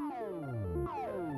Oh.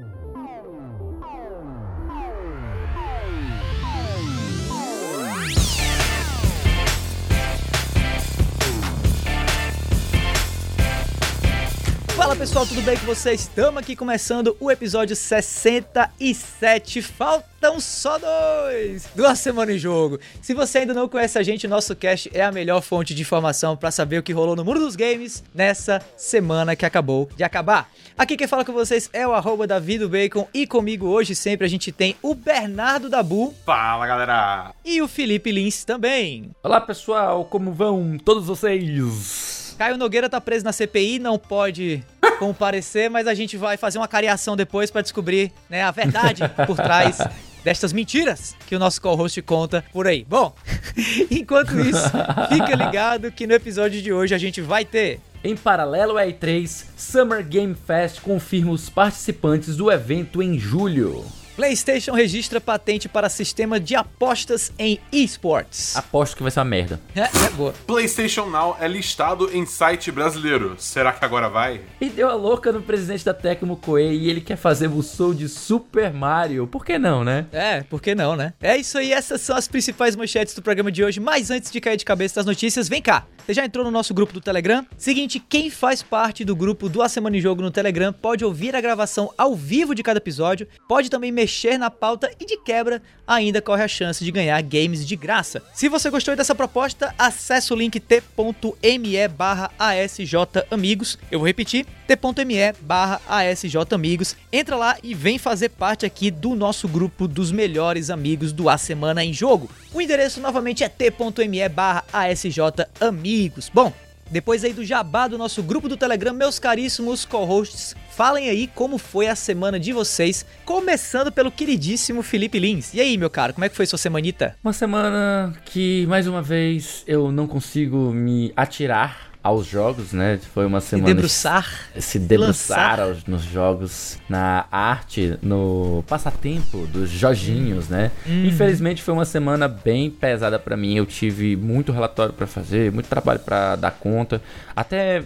Fala pessoal, tudo bem com vocês? Estamos aqui começando o episódio 67. Faltam só dois! Duas semanas em jogo. Se você ainda não conhece a gente, nosso cast é a melhor fonte de informação para saber o que rolou no mundo dos games nessa semana que acabou de acabar. Aqui quem fala com vocês é o arroba Bacon e comigo hoje sempre a gente tem o Bernardo Dabu. Fala galera! E o Felipe Lins também. Olá pessoal, como vão todos vocês? Caio Nogueira tá preso na CPI, não pode comparecer, mas a gente vai fazer uma cariação depois para descobrir né, a verdade por trás destas mentiras que o nosso co-host conta por aí. Bom, enquanto isso, fica ligado que no episódio de hoje a gente vai ter em paralelo à E3, Summer Game Fest confirma os participantes do evento em julho. PlayStation registra patente para sistema de apostas em esportes. Aposto que vai ser uma merda. É, é boa. PlayStation Now é listado em site brasileiro. Será que agora vai? E deu a louca no presidente da Tecmo Koei e ele quer fazer o show de Super Mario. Por que não, né? É, por que não, né? É isso aí, essas são as principais manchetes do programa de hoje. Mas antes de cair de cabeça das notícias, vem cá. Você já entrou no nosso grupo do Telegram? Seguinte, quem faz parte do grupo do A Semana em Jogo no Telegram pode ouvir a gravação ao vivo de cada episódio, pode também mexer na pauta e de quebra ainda corre a chance de ganhar games de graça. Se você gostou dessa proposta, acesse o link t.me barra asjamigos. Eu vou repetir, t.me barra asjamigos. Entra lá e vem fazer parte aqui do nosso grupo dos melhores amigos do A Semana em Jogo. O endereço novamente é t.me barra asjamigos. Bom, depois aí do jabá do nosso grupo do Telegram, meus caríssimos co-hosts, falem aí como foi a semana de vocês, começando pelo queridíssimo Felipe Lins. E aí, meu caro, como é que foi sua semanita? Uma semana que, mais uma vez, eu não consigo me atirar aos jogos, né? Foi uma semana. Se debruçar. Se debruçar aos, nos jogos, na arte, no passatempo dos Jorginhos, né? Hum. Infelizmente foi uma semana bem pesada para mim. Eu tive muito relatório para fazer, muito trabalho para dar conta. Até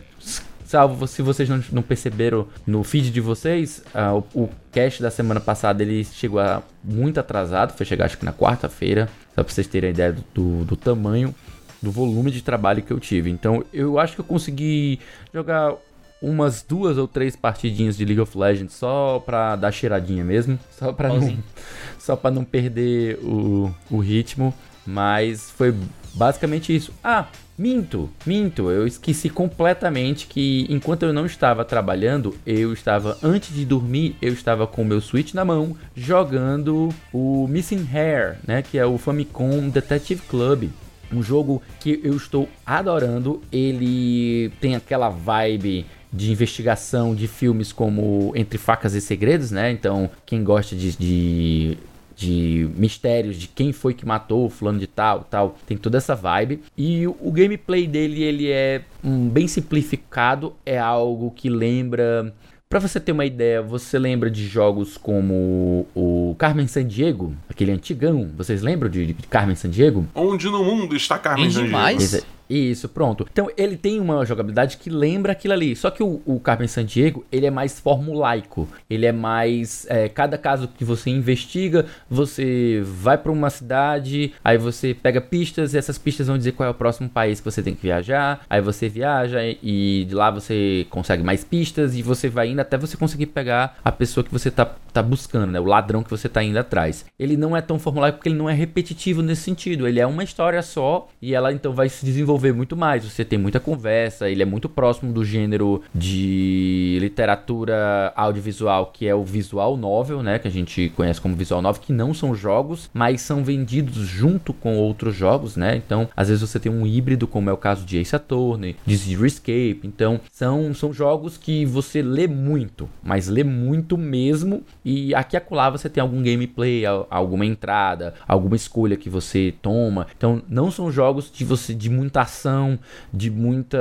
salvo se vocês não, não perceberam no feed de vocês, uh, o, o cast da semana passada ele chegou a, muito atrasado, foi chegar acho que na quarta-feira, só pra vocês terem a ideia do, do, do tamanho do volume de trabalho que eu tive. Então eu acho que eu consegui jogar umas duas ou três partidinhas de League of Legends só pra dar cheiradinha mesmo, só pra não, só pra não perder o, o ritmo, mas foi basicamente isso. Ah, minto, minto, eu esqueci completamente que enquanto eu não estava trabalhando, eu estava antes de dormir, eu estava com o meu Switch na mão jogando o Missing Hair, né, que é o Famicom Detective Club. Um jogo que eu estou adorando. Ele tem aquela vibe de investigação de filmes como Entre Facas e Segredos, né? Então, quem gosta de, de, de mistérios de quem foi que matou o fulano de tal, tal, tem toda essa vibe. E o, gameplay dele, ele é um, bem simplificado, é algo que lembra Pra você ter uma ideia, você lembra de jogos como o Carmen Sandiego, aquele antigão? Vocês lembram de, de Carmen Sandiego? Onde no mundo está Carmen Sandiego? demais. Isso, pronto. Então ele tem uma jogabilidade que lembra aquilo ali. Só que o, o Carmen Sandiego, ele é mais formulaico. Ele é mais. É, cada caso que você investiga, você vai para uma cidade, aí você pega pistas, e essas pistas vão dizer qual é o próximo país que você tem que viajar. Aí você viaja e de lá você consegue mais pistas e você vai indo até você conseguir pegar a pessoa que você tá, tá buscando, né? O ladrão que você tá indo atrás. Ele não é tão formulaico porque ele não é repetitivo nesse sentido. Ele é uma história só e ela então vai se desenvolver desenvolver muito mais. Você tem muita conversa, ele é muito próximo do gênero de literatura audiovisual, que é o visual novel, né? Que a gente conhece como visual novel, que não são jogos, mas são vendidos junto com outros jogos, né? Então, às vezes você tem um híbrido, como é o caso de Ace Attorney, de Zero Escape. Então, são, são jogos que você lê muito, mas lê muito mesmo. E aqui e acolá você tem algum gameplay, alguma entrada, alguma escolha que você toma. Então, não são jogos de você de muita ação, de muita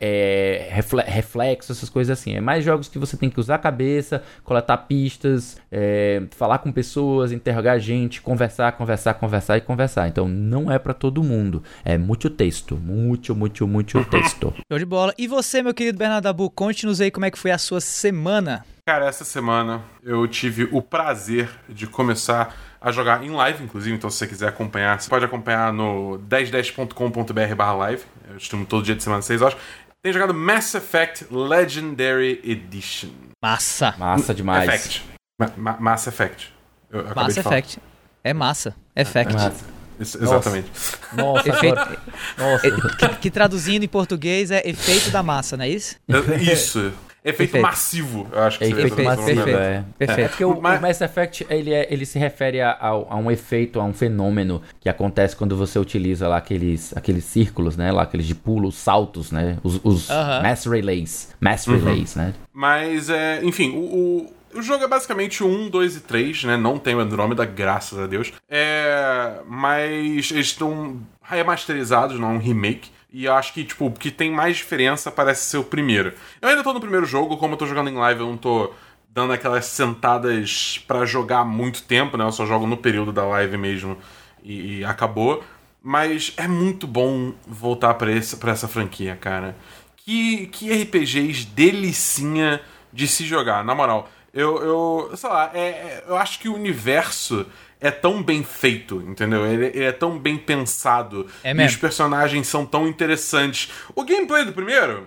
é, reflexo, essas coisas assim. É mais jogos que você tem que usar a cabeça, coletar pistas, é, falar com pessoas, interrogar gente, conversar, conversar, conversar e conversar. Então, não é para todo mundo. É muito texto, muito, muito, muito texto. Show de bola. E você, meu querido Bernardo Abu, conte-nos aí como é que foi a sua semana. Cara, essa semana eu tive o prazer de começar a jogar em live, inclusive, então se você quiser acompanhar, você pode acompanhar no 1010.com.br barra live. Eu streamo todo dia de semana, 6 horas. Tem jogado Mass Effect Legendary Edition. Massa. Massa demais. Effect. Ma Ma Mass Effect. Eu Mass Effect. É massa. Effect. É massa. Isso, exatamente. Nossa, efeito, Nossa. Que, que, traduzindo em português é efeito da massa, não é isso? Isso. Efeito Perfeito. massivo, eu acho que é, efeito massivo, perfeito. É. perfeito. É. Porque o, Mas... o, Mass Effect, ele, é, ele se refere a, a, a, um efeito, a um fenômeno que acontece quando você utiliza lá aqueles, aqueles círculos, né? Lá aqueles de pulos, saltos, né? Os, os uh -huh. Mass Relays. Mass uhum. Relays, né? Mas, é, enfim, o, o... O jogo é basicamente o 1, 2 e 3, né? Não tem o Andrômeda, graças a Deus. É... Mas eles estão remasterizados, não é um remake. E eu acho que, tipo, o que tem mais diferença parece ser o primeiro. Eu ainda tô no primeiro jogo, como eu tô jogando em live, eu não tô dando aquelas sentadas para jogar muito tempo, né? Eu só jogo no período da live mesmo e, e acabou. Mas é muito bom voltar pra essa franquia, cara. Que, que RPGs delicinha de se jogar, na moral. Eu, eu sei lá, é, é eu acho que o universo é tão bem feito, entendeu? Ele, ele é tão bem pensado. É mesmo. E os personagens são tão interessantes. O gameplay do primeiro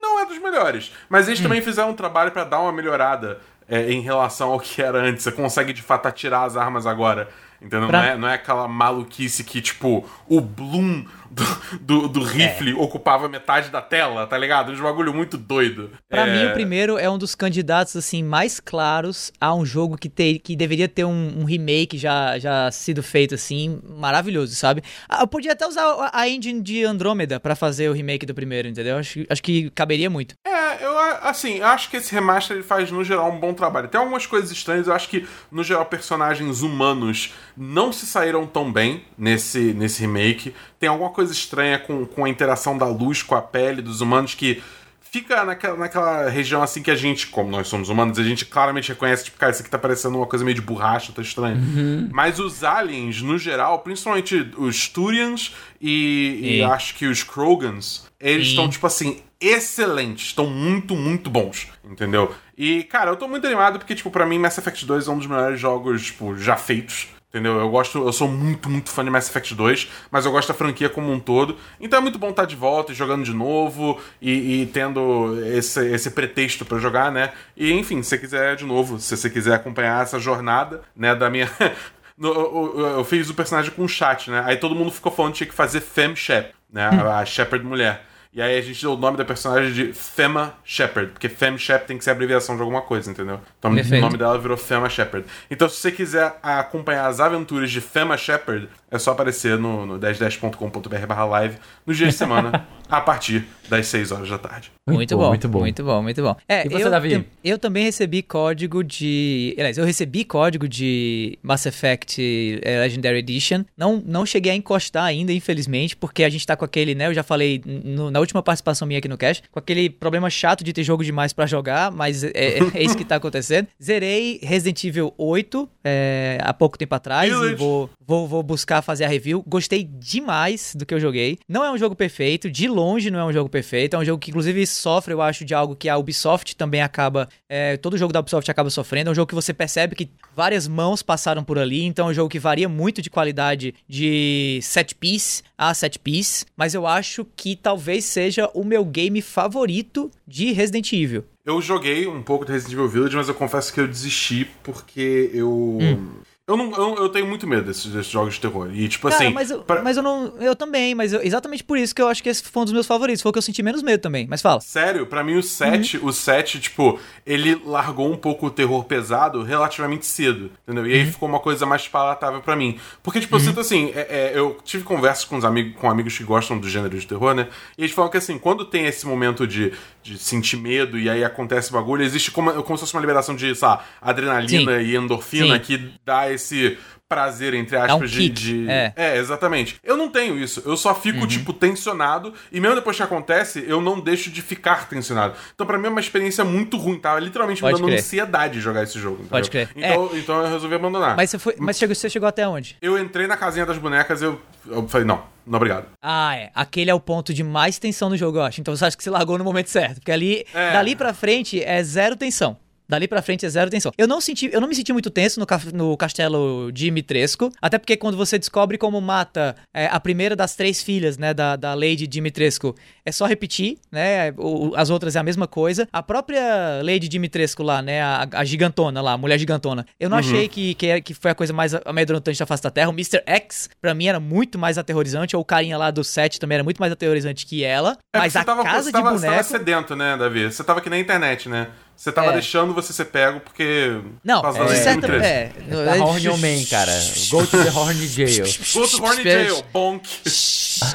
não é dos melhores. Mas eles hum. também fizeram um trabalho para dar uma melhorada é, em relação ao que era antes. Você consegue de fato atirar as armas agora. Entendeu? Pra... Não, é, não é aquela maluquice que, tipo, o Bloom do, do, do rifle é. ocupava metade da tela, tá ligado? Um bagulho muito doido. Pra é... mim, o primeiro é um dos candidatos, assim, mais claros a um jogo que, ter, que deveria ter um, um remake já, já sido feito, assim, maravilhoso, sabe? Ah, eu podia até usar a engine de Andromeda para fazer o remake do primeiro, entendeu? Acho, acho que caberia muito. É, eu, assim, acho que esse remaster ele faz, no geral, um bom trabalho. Tem algumas coisas estranhas, eu acho que, no geral, personagens humanos não se saíram tão bem nesse, nesse remake. Tem alguma coisa estranha com, com a interação da luz com a pele dos humanos que fica naquela, naquela região assim que a gente, como nós somos humanos, a gente claramente reconhece, tipo, cara, isso aqui tá parecendo uma coisa meio de borracha, tá estranho. Uhum. Mas os aliens, no geral, principalmente os Turians e, e acho que os Krogans, eles estão, tipo assim, excelentes, estão muito, muito bons, entendeu? E, cara, eu tô muito animado porque, tipo, pra mim Mass Effect 2 é um dos melhores jogos, tipo, já feitos. Entendeu? Eu gosto, eu sou muito, muito fã de Mass Effect 2, mas eu gosto da franquia como um todo. Então é muito bom estar de volta e jogando de novo e, e tendo esse, esse pretexto para jogar, né? E enfim, se você quiser de novo, se você quiser acompanhar essa jornada, né, da minha. Eu, fiz o personagem com chat, né? Aí todo mundo ficou falando que tinha que fazer Fem Shep, né? A, a Shepard mulher. E aí a gente deu o nome da personagem de Fema Shepard, porque Fem Shepard tem que ser abreviação de alguma coisa, entendeu? Então Perfeito. o nome dela virou Fema Shepard. Então se você quiser acompanhar as aventuras de Fema Shepard, é só aparecer no, no 1010.com.br barra live nos dias de semana, a partir das 6 horas da tarde. Muito, muito bom, muito bom. Muito bom, muito bom. É, e você, eu, Davi? Eu também recebi código de... Aliás, eu recebi código de Mass Effect eh, Legendary Edition. Não, não cheguei a encostar ainda, infelizmente, porque a gente tá com aquele, né? Eu já falei no, na última participação minha aqui no cast, com aquele problema chato de ter jogo demais para jogar, mas é, é, é, isso que tá acontecendo. Zerei Resident Evil 8 é, há pouco tempo atrás e vou, vou, vou buscar fazer a review. Gostei demais do que eu joguei. Não é um jogo perfeito, de longe não é um jogo perfeito. É um jogo que, inclusive, sofre, eu acho, de algo que a Ubisoft também acaba. É, todo jogo da Ubisoft acaba sofrendo. É um jogo que você percebe que várias mãos passaram por ali. Então é um jogo que varia muito de qualidade de set piece a set piece. Mas eu acho que talvez seja o meu game favorito de Resident Evil. Eu joguei um pouco de Resident Evil Village, mas eu confesso que eu desisti porque eu. Hum. Eu, não, eu, eu, tenho muito medo desses, desses, jogos de terror. E, tipo Cara, assim. Mas eu, pra... mas eu não. Eu também, mas eu, exatamente por isso que eu acho que esse foi um dos meus favoritos. Foi o que eu senti menos medo também. Mas fala. Sério, para mim o 7, uhum. o 7, tipo, ele largou um pouco o terror pesado relativamente cedo. Entendeu? E aí uhum. ficou uma coisa mais palatável para mim. Porque, tipo, uhum. eu sinto assim, é, é, eu tive conversas com, os amigos, com amigos que gostam do gênero de terror, né? E eles falam que assim, quando tem esse momento de, de sentir medo e aí acontece bagulho. Existe como, como se fosse uma liberação de, sabe, adrenalina Sim. e endorfina Sim. que dá esse prazer, entre aspas, um de, de, É. é. exatamente. Eu não tenho isso. Eu só fico, uhum. tipo, tensionado. E mesmo depois que acontece, eu não deixo de ficar tensionado. Então, pra mim, é uma experiência muito ruim. Tava literalmente Pode me dando crer. ansiedade jogar esse jogo. Entendeu? Pode crer. Então, é. então eu resolvi abandonar. Mas, você, foi, mas chegou, você chegou até onde? Eu entrei na casinha das bonecas eu, eu falei, não, não, obrigado. Ah, é. Aquele é o ponto de mais tensão do jogo, eu acho. Então você acha que você largou no momento certo. Porque ali, é. dali pra frente, é zero tensão. Dali pra frente é zero tensão. Eu não senti, eu não me senti muito tenso no, no castelo Dimitrescu, até porque quando você descobre como mata é, a primeira das três filhas, né, da, da Lady Dimitrescu, é só repetir, né, o, as outras é a mesma coisa. A própria Lady Dimitrescu lá, né, a, a gigantona lá, a mulher gigantona, eu não uhum. achei que, que, é, que foi a coisa mais amedrontante da face da Terra. O Mr. X, pra mim, era muito mais aterrorizante, ou o carinha lá do set também era muito mais aterrorizante que ela. É mas a tava, casa tava, de boneco... Você tava sedento, né, Davi? Você tava que nem internet, né? Você tava é. deixando você ser pego porque. Não, é, certa, é, é, da Horny Man, cara. Go to the Horny Jail. Go to Horny Jail, bonk.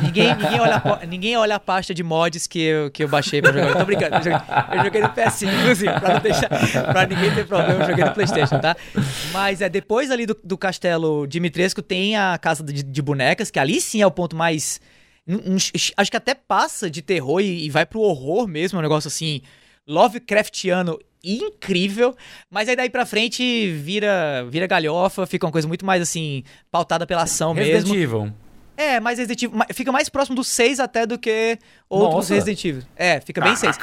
ninguém, ninguém, olha, ninguém olha a pasta de mods que eu, que eu baixei pra jogar. Eu tô brincando. Eu joguei, eu joguei no PS5, inclusive, pra, não deixar, pra ninguém ter problema. Eu joguei no PlayStation, tá? Mas é depois ali do, do castelo Dimitrescu tem a casa de, de bonecas, que ali sim é o ponto mais. Um, um, acho que até passa de terror e, e vai pro horror mesmo, é um negócio assim Lovecraftiano incrível, mas aí daí pra frente vira vira galhofa, fica uma coisa muito mais assim, pautada pela ação Resident mesmo. Evil. É, mais Resident Evil, fica mais próximo do 6 até do que outros Nossa. Resident Evil. É, fica bem 6.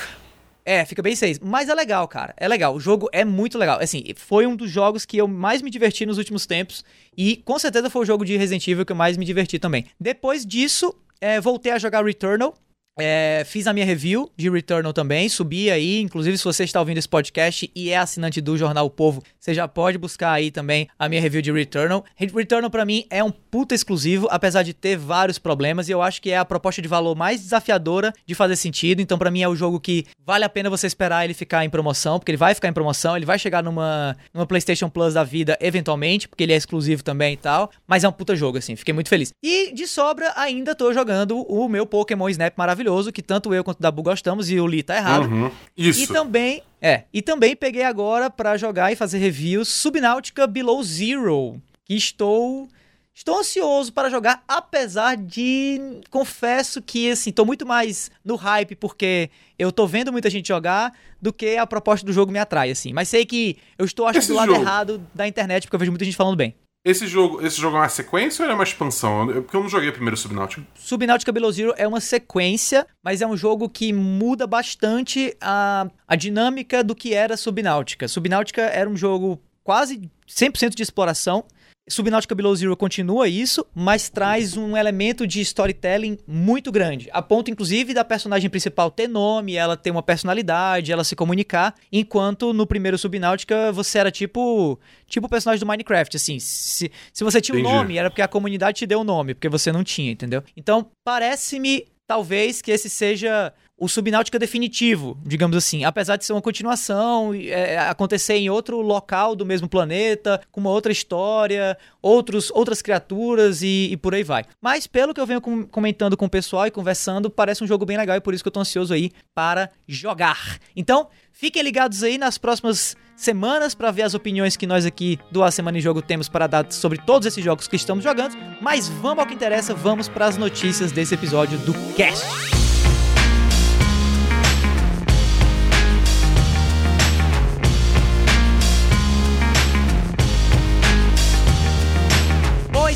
É, fica bem 6. Mas é legal, cara. É legal. O jogo é muito legal. Assim, foi um dos jogos que eu mais me diverti nos últimos tempos. E com certeza foi o jogo de Resident Evil que eu mais me diverti também. Depois disso, é, voltei a jogar Returnal. É, fiz a minha review de Returnal também, subi aí, inclusive se você está ouvindo esse podcast e é assinante do Jornal o Povo, você já pode buscar aí também a minha review de Returnal. Returnal para mim é um puta exclusivo, apesar de ter vários problemas, e eu acho que é a proposta de valor mais desafiadora de fazer sentido, então para mim é o jogo que vale a pena você esperar ele ficar em promoção, porque ele vai ficar em promoção, ele vai chegar numa, numa PlayStation Plus da vida eventualmente, porque ele é exclusivo também e tal, mas é um puta jogo assim, fiquei muito feliz. E de sobra ainda tô jogando o meu Pokémon Snap maravilhoso maravilhoso que tanto eu quanto o Dabu gostamos e o Li tá errado. Uhum. Isso. E também, é, e também peguei agora para jogar e fazer review Subnáutica Below Zero, que estou Estou ansioso para jogar, apesar de confesso que assim, tô muito mais no hype porque eu tô vendo muita gente jogar do que a proposta do jogo me atrai assim. Mas sei que eu estou achando do lado jogo... errado da internet porque eu vejo muita gente falando bem. Esse jogo, esse jogo é uma sequência ou é uma expansão? Porque eu não joguei primeiro Subnautica. Subnautica Below Zero é uma sequência, mas é um jogo que muda bastante a, a dinâmica do que era Subnautica. Subnautica era um jogo quase 100% de exploração, Subnautica Below Zero continua isso, mas traz um elemento de storytelling muito grande. A ponto, inclusive, da personagem principal ter nome, ela ter uma personalidade, ela se comunicar, enquanto no primeiro Subnautica você era tipo tipo o personagem do Minecraft, assim. Se, se você tinha um Entendi. nome, era porque a comunidade te deu o um nome, porque você não tinha, entendeu? Então, parece-me, talvez, que esse seja o Subnáutica definitivo, digamos assim. Apesar de ser uma continuação, é, acontecer em outro local do mesmo planeta, com uma outra história, outros, outras criaturas e, e por aí vai. Mas pelo que eu venho com, comentando com o pessoal e conversando, parece um jogo bem legal e por isso que eu tô ansioso aí para jogar. Então, fiquem ligados aí nas próximas semanas para ver as opiniões que nós aqui do A Semana em Jogo temos para dar sobre todos esses jogos que estamos jogando. Mas vamos ao que interessa, vamos para as notícias desse episódio do Cast.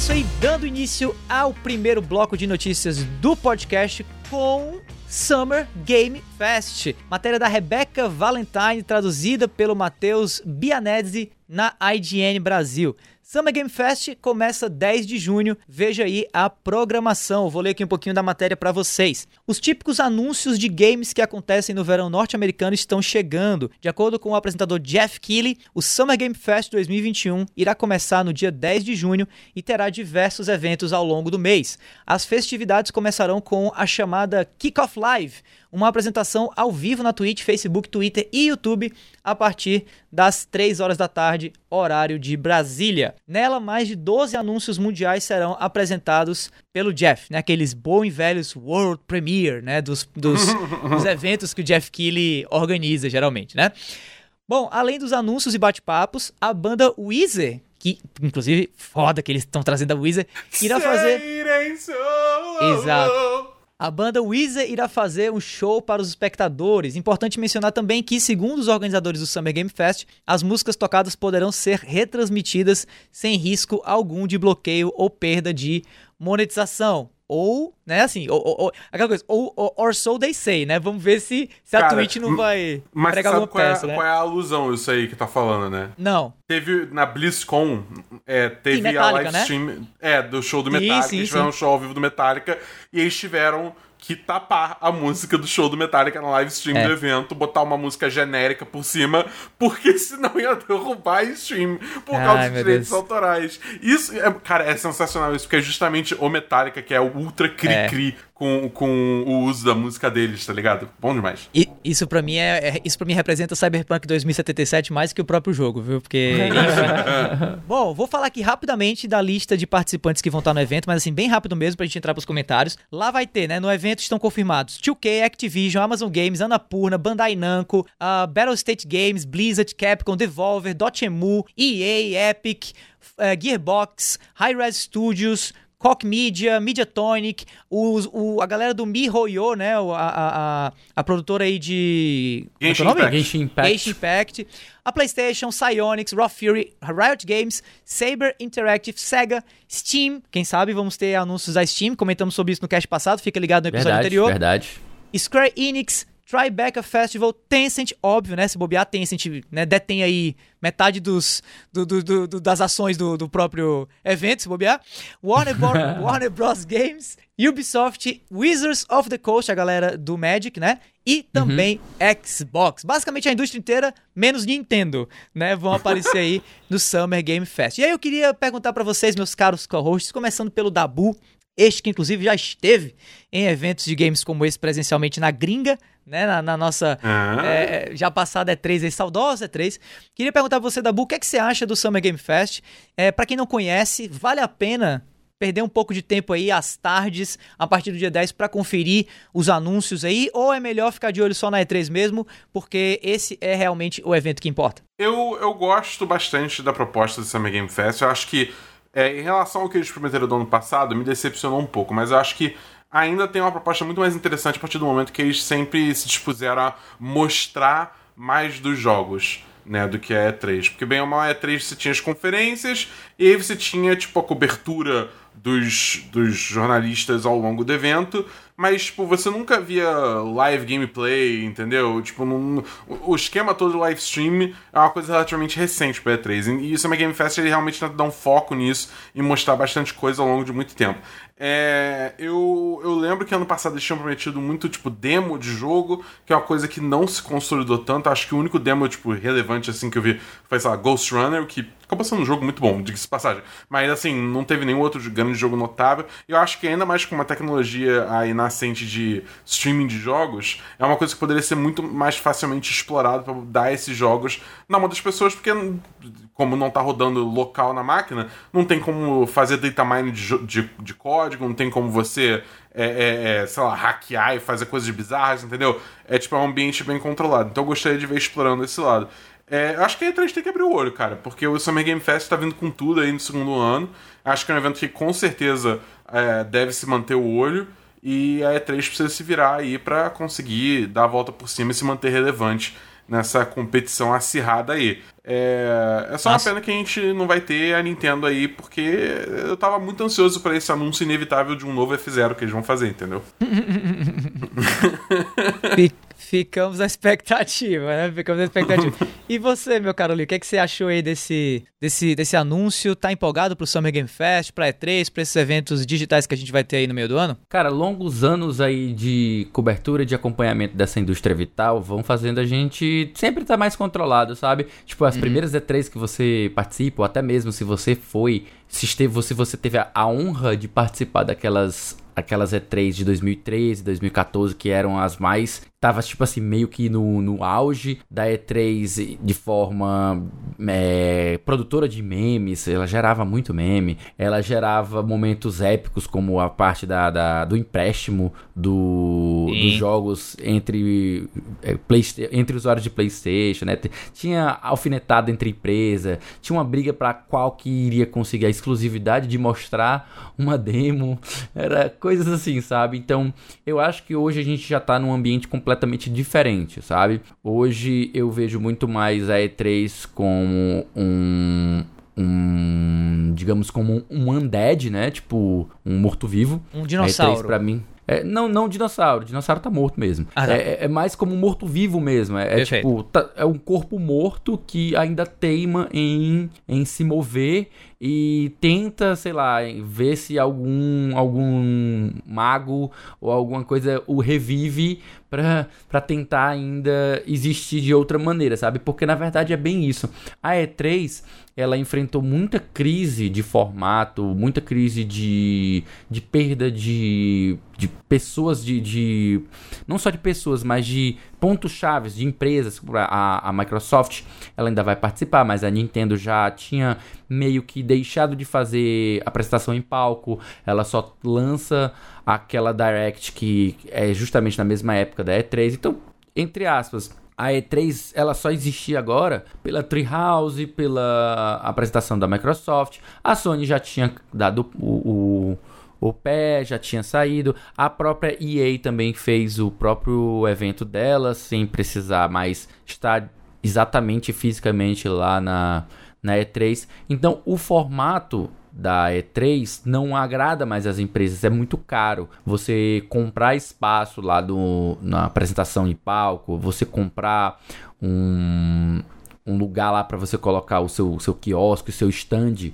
Isso aí, dando início ao primeiro bloco de notícias do podcast com Summer Game Fest. Matéria da Rebecca Valentine, traduzida pelo Matheus Bianese na IGN Brasil. Summer Game Fest começa 10 de junho. Veja aí a programação. Vou ler aqui um pouquinho da matéria para vocês. Os típicos anúncios de games que acontecem no verão norte-americano estão chegando. De acordo com o apresentador Jeff Keighley, o Summer Game Fest 2021 irá começar no dia 10 de junho e terá diversos eventos ao longo do mês. As festividades começarão com a chamada Kickoff Live, uma apresentação ao vivo na Twitch, Facebook, Twitter e YouTube a partir das 3 horas da tarde, horário de Brasília. Nela, mais de 12 anúncios mundiais serão apresentados pelo Jeff, né? Aqueles bons e velhos World Premiere, né? Dos, dos, dos eventos que o Jeff Keighley organiza, geralmente, né? Bom, além dos anúncios e bate-papos, a banda Weezer, que inclusive foda que eles estão trazendo a Weezer, irá fazer Exato. A banda Weezer irá fazer um show para os espectadores. Importante mencionar também que, segundo os organizadores do Summer Game Fest, as músicas tocadas poderão ser retransmitidas sem risco algum de bloqueio ou perda de monetização. Ou, né, assim, ou, ou, ou aquela coisa, ou, ou, or so they say, né? Vamos ver se, se a Twitch não vai mas pregar alguma qual peça, é, né? qual é a alusão isso aí que tá falando, né? Não. Teve, na BlizzCon, é, teve Metallica, a live né? stream né? é, do show do Metallica, sim, sim, eles tiveram um show ao vivo do Metallica, e eles tiveram que tapar a música do show do Metallica na live stream é. do evento, botar uma música genérica por cima, porque senão ia derrubar a stream por Ai, causa de direitos Deus. autorais. Isso, é, cara, é sensacional isso, porque é justamente o Metallica que é o ultra cri-cri é com, com o uso da música deles, tá ligado? Bom demais. E isso para mim é, é, isso para mim representa Cyberpunk 2077 mais que o próprio jogo, viu? Porque Bom, vou falar aqui rapidamente da lista de participantes que vão estar no evento, mas assim bem rápido mesmo pra gente entrar pros comentários. Lá vai ter, né, no evento estão confirmados 2K, Activision, Amazon Games, Annapurna, Bandai Namco, uh, Battle State Games, Blizzard, Capcom, Devolver, Dotemu, EA, Epic, uh, Gearbox, Hi-Res Studios, Koch Media, Mediatonic, os, o, a galera do MiHoYo, né? A, a, a, produtora aí de. É é Genshin Impact. Genshin Impact. Genshin Impact. A PlayStation, Psyonix, Raw Fury, Riot Games, Saber Interactive, Sega, Steam. Quem sabe vamos ter anúncios da Steam. Comentamos sobre isso no cast passado. Fica ligado no episódio verdade, anterior. Verdade. Square Enix, Tribeca Festival, Tencent, óbvio, né? Se bobear, Tencent né, detém aí metade dos, do, do, do, das ações do, próprio evento, se bobear. Warner, Warner Bros. Games, Ubisoft, Wizards of the Coast, a galera do Magic, né? E também uhum. Xbox. Basicamente a indústria inteira, menos Nintendo, né? Vão aparecer aí no Summer Game Fest. E aí eu queria perguntar para vocês, meus caros co-hosts, começando pelo Dabu, este que inclusive já esteve em eventos de games como esse presencialmente na gringa, né? Na, na nossa ah. é, já passada E3, aí, saudosa E3. Queria perguntar pra você, Dabu, o que, é que você acha do Summer Game Fest? É, para quem não conhece, vale a pena perder um pouco de tempo aí às tardes, a partir do dia 10, para conferir os anúncios aí? Ou é melhor ficar de olho só na E3 mesmo, porque esse é realmente o evento que importa? Eu, eu gosto bastante da proposta do Summer Game Fest. Eu acho que é, em relação ao que eles prometeram do ano passado, me decepcionou um pouco, mas eu acho que ainda tem uma proposta muito mais interessante a partir do momento que eles sempre se dispuseram a mostrar mais dos jogos. Né, do que a E3. Porque bem ou mal a E3 você tinha as conferências e aí você tinha tipo a cobertura dos, dos jornalistas ao longo do evento, mas, tipo, você nunca via live gameplay, entendeu? Tipo, num, o esquema todo do live stream é uma coisa relativamente recente para E3. E o Summer Game Fest ele realmente tenta dar um foco nisso e mostrar bastante coisa ao longo de muito tempo. É, eu, eu lembro que ano passado eles tinham prometido muito, tipo, demo de jogo, que é uma coisa que não se consolidou tanto. Acho que o único demo, tipo, relevante, assim, que eu vi foi, sei lá, Ghost Runner, que acabou sendo um jogo muito bom, diga-se passagem. Mas, assim, não teve nenhum outro grande jogo notável. Eu acho que ainda mais com uma tecnologia aí nascente de streaming de jogos, é uma coisa que poderia ser muito mais facilmente explorada para dar esses jogos na mão das pessoas, porque como não tá rodando local na máquina, não tem como fazer data mining de, de, de código, não tem como você, é, é, é, sei lá, hackear e fazer coisas bizarras, entendeu? É tipo é um ambiente bem controlado. Então eu gostaria de ver explorando esse lado. É, acho que a E3 tem que abrir o olho, cara, porque o Summer Game Fest tá vindo com tudo aí no segundo ano. Acho que é um evento que com certeza é, deve se manter o olho. E a E3 precisa se virar aí para conseguir dar a volta por cima e se manter relevante nessa competição acirrada aí. É, é só Nossa. uma pena que a gente não vai ter a Nintendo aí, porque eu tava muito ansioso para esse anúncio inevitável de um novo F0 que eles vão fazer, entendeu? Ficamos na expectativa, né? Ficamos na expectativa. e você, meu caro Lee, o que, é que você achou aí desse, desse, desse anúncio? Tá empolgado pro Summer Game Fest, pra E3, pra esses eventos digitais que a gente vai ter aí no meio do ano? Cara, longos anos aí de cobertura, de acompanhamento dessa indústria vital vão fazendo a gente sempre estar tá mais controlado, sabe? Tipo, as uhum. primeiras E3 que você participa, ou até mesmo se você foi se, esteve, se você teve a, a, honra de participar daquelas aquelas E3 de 2013, 2014, que eram as mais tava, tipo assim, meio que no, no auge da E3 de forma é, produtora de memes. Ela gerava muito meme. Ela gerava momentos épicos, como a parte da, da do empréstimo do, dos jogos entre, é, play, entre usuários de PlayStation, né? Tinha alfinetada entre empresa, tinha uma briga para qual que iria conseguir a exclusividade de mostrar uma demo. Era coisas assim, sabe? Então, eu acho que hoje a gente já tá num ambiente completamente diferente, sabe? Hoje eu vejo muito mais a E3 como um, um digamos como um undead, né? Tipo, um morto-vivo. Um dinossauro. A E3 pra mim é, não, não dinossauro. Dinossauro tá morto mesmo. Ah, tá. é, é, mais como um morto-vivo mesmo. É, é tipo, tá, é um corpo morto que ainda teima em, em se mover e tenta, sei lá, ver se algum algum mago ou alguma coisa o revive para tentar ainda existir de outra maneira, sabe? Porque na verdade é bem isso. A E3 ela enfrentou muita crise de formato, muita crise de, de perda de, de pessoas, de, de. Não só de pessoas, mas de pontos chaves de empresas. A, a Microsoft ela ainda vai participar, mas a Nintendo já tinha meio que deixado de fazer apresentação em palco. Ela só lança aquela Direct que é justamente na mesma época da E3. Então, entre aspas, a E3 ela só existia agora pela Treehouse, pela apresentação da Microsoft. A Sony já tinha dado o, o, o pé, já tinha saído. A própria EA também fez o próprio evento dela, sem precisar mais estar exatamente fisicamente lá na, na E3. Então, o formato da E3 não agrada mais as empresas, é muito caro. Você comprar espaço lá do, na apresentação de palco, você comprar um, um lugar lá para você colocar o seu, seu quiosque, o seu stand.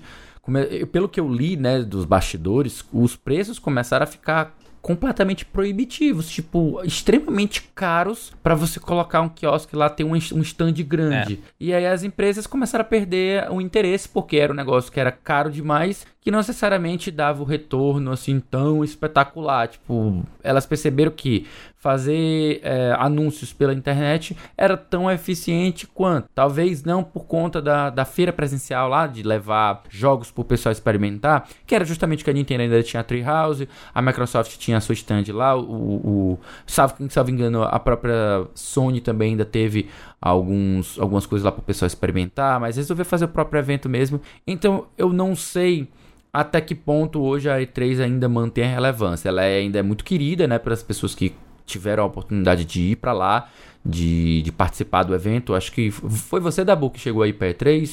Pelo que eu li, né, dos bastidores, os preços começaram a ficar completamente proibitivos, tipo, extremamente caros para você colocar um quiosque lá, ter um, um stand grande. É. E aí as empresas começaram a perder o interesse, porque era um negócio que era caro demais que não necessariamente dava o retorno assim tão espetacular. Tipo, elas perceberam que fazer é, anúncios pela internet era tão eficiente quanto. Talvez não por conta da, da feira presencial lá, de levar jogos para o pessoal experimentar, que era justamente que a Nintendo ainda tinha a Treehouse, a Microsoft tinha a sua stand lá, o, o salvo, salvo engano, a própria Sony também ainda teve alguns, algumas coisas lá para o pessoal experimentar, mas resolveu fazer o próprio evento mesmo. Então eu não sei até que ponto hoje a E3 ainda mantém a relevância. Ela é, ainda é muito querida, né, para as pessoas que tiveram a oportunidade de ir para lá, de, de, participar do evento. Acho que foi você, Dabu, que chegou aí para E3?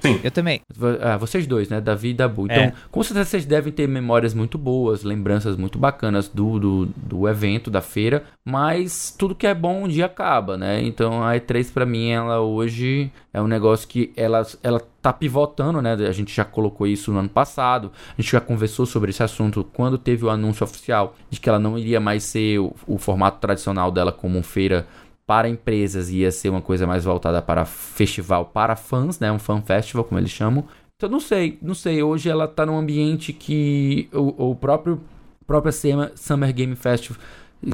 Sim. Eu também. Ah, vocês dois, né? Davi e Dabu. Então, é. com certeza vocês devem ter memórias muito boas, lembranças muito bacanas do, do, do, evento, da feira. Mas tudo que é bom um dia acaba, né? Então, a E3 para mim, ela hoje é um negócio que ela, ela tá pivotando, né? A gente já colocou isso no ano passado, a gente já conversou sobre esse assunto quando teve o anúncio oficial de que ela não iria mais ser o, o formato tradicional dela como feira para empresas, ia ser uma coisa mais voltada para festival para fãs, né? Um fan festival, como eles chamam. Então não sei, não sei. Hoje ela tá num ambiente que o, o próprio própria Summer Game Festival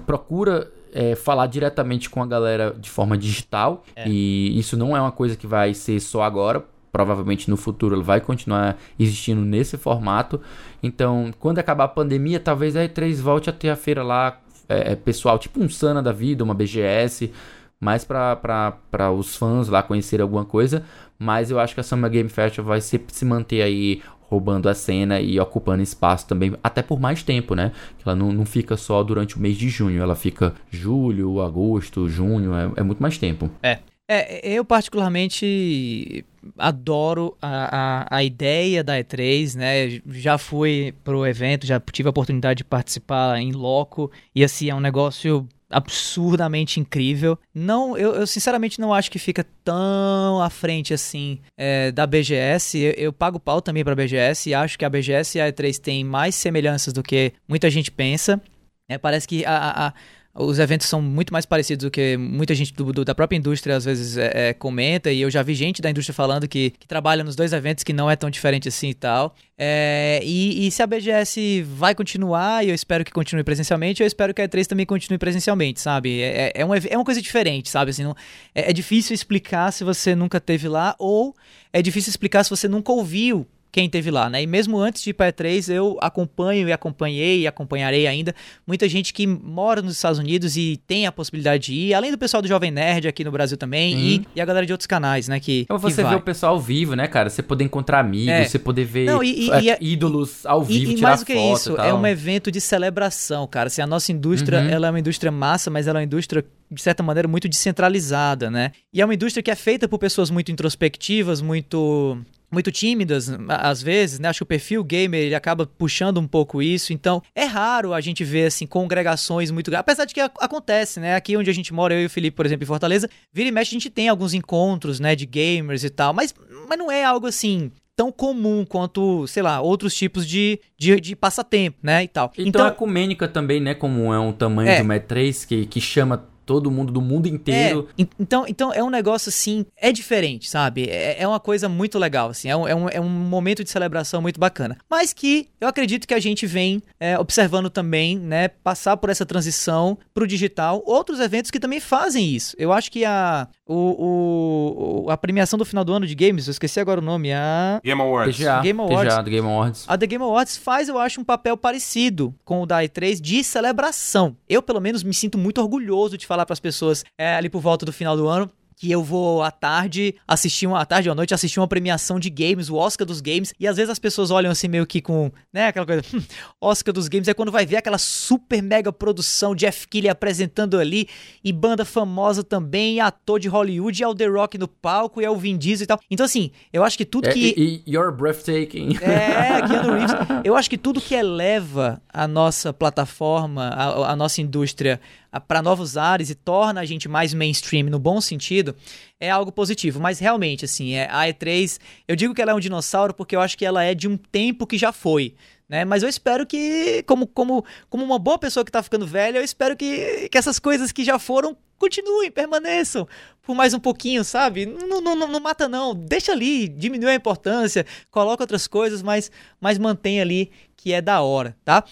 procura é, falar diretamente com a galera de forma digital. É. E isso não é uma coisa que vai ser só agora. Provavelmente no futuro ele vai continuar existindo nesse formato. Então, quando acabar a pandemia, talvez a E3 volte a ter a feira lá é, é pessoal, tipo um Sana da vida, uma BGS, mais para os fãs lá conhecerem alguma coisa. Mas eu acho que a Summer Game Festival vai se, se manter aí roubando a cena e ocupando espaço também, até por mais tempo, né? Ela não, não fica só durante o mês de junho, ela fica julho, agosto, junho, é, é muito mais tempo. É. É, eu particularmente adoro a, a, a, ideia da E3, né? Já fui pro evento, já tive a oportunidade de participar em loco e assim é um negócio absurdamente incrível. Não, eu, eu, sinceramente não acho que fica tão à frente assim é, da BGS. Eu, eu, pago pau também para BGS e acho que a BGS e a E3 têm mais semelhanças do que muita gente pensa. É, parece que a, a os eventos são muito mais parecidos do que muita gente do, do, da própria indústria às vezes é, é, comenta, e eu já vi gente da indústria falando que, que, trabalha nos dois eventos que não é tão diferente assim e tal. É, e, e, se a BGS vai continuar, e eu espero que continue presencialmente, eu espero que a E3 também continue presencialmente, sabe? É, é, é uma, é uma coisa diferente, sabe? Assim, não, é, é difícil explicar se você nunca teve lá, ou é difícil explicar se você nunca ouviu quem teve lá, né? E mesmo antes de ir para E3, eu acompanho e acompanhei e acompanharei ainda muita gente que mora nos Estados Unidos e tem a possibilidade de ir, além do pessoal do Jovem Nerd aqui no Brasil também e, e, a galera de outros canais, né? Que, então você vê o pessoal ao vivo, né, cara? Você poder encontrar amigos, é. você poder ver Não, e, e, é, ídolos ao vivo, e, tirar mais do que foto isso, é um evento de celebração, cara. Assim, a nossa indústria, uhum. ela é uma indústria massa, mas ela é uma indústria de certa maneira, muito descentralizada, né? E é uma indústria que é feita por pessoas muito introspectivas, muito muito tímidas, às vezes, né? Acho que o perfil gamer ele acaba puxando um pouco isso. Então, é raro a gente ver, assim, congregações muito. Apesar de que acontece, né? Aqui onde a gente mora, eu e o Felipe, por exemplo, em Fortaleza, vira e mexe, a gente tem alguns encontros, né? De gamers e tal. Mas, mas não é algo assim tão comum quanto, sei lá, outros tipos de, de, de passatempo, né, e tal. Então, então a ecumênica também, né, como é um tamanho é, de uma E3 que, que chama todo mundo do mundo inteiro. É, então, então é um negócio assim, é diferente, sabe? É, é uma coisa muito legal, assim, é um, é, um, é um momento de celebração muito bacana. Mas que eu acredito que a gente vem é, observando também, né, passar por essa transição pro digital, outros eventos que também fazem isso. Eu acho que a, o, o, a premiação do final do ano de games, eu esqueci agora o nome, a Game Awards. TGA, Game Awards. TGA, Game Awards. A The Game Awards faz, eu acho, um papel parecido com o da E3 de celebração. Eu, pelo menos, me sinto muito orgulhoso de falar para as pessoas é, ali por volta do final do ano que eu vou à tarde assistir uma à tarde ou à noite assistir uma premiação de games, o Oscar dos games, e às vezes as pessoas olham assim meio que com, né, aquela coisa, hum, Oscar dos games é quando vai ver aquela super mega produção Jeff Keighley apresentando ali e banda famosa também, e ator de Hollywood, e é o The Rock no palco, e é o Vin Diesel e tal. Então assim, eu acho que tudo é, que e, e You're breathtaking. É, Keanu Reeves. Eu acho que tudo que eleva a nossa plataforma, a, a nossa indústria para novos ares e torna a gente mais mainstream no bom sentido, é algo positivo. Mas realmente, assim, é, a E3, eu digo que ela é um dinossauro porque eu acho que ela é de um tempo que já foi. Né? Mas eu espero que, como, como, como uma boa pessoa que está ficando velha, eu espero que, que essas coisas que já foram continuem, permaneçam por mais um pouquinho, sabe? Não, não, não, não, mata não, deixa ali, diminui a importância, coloca outras coisas, mas, mas mantém ali que é da hora, tá?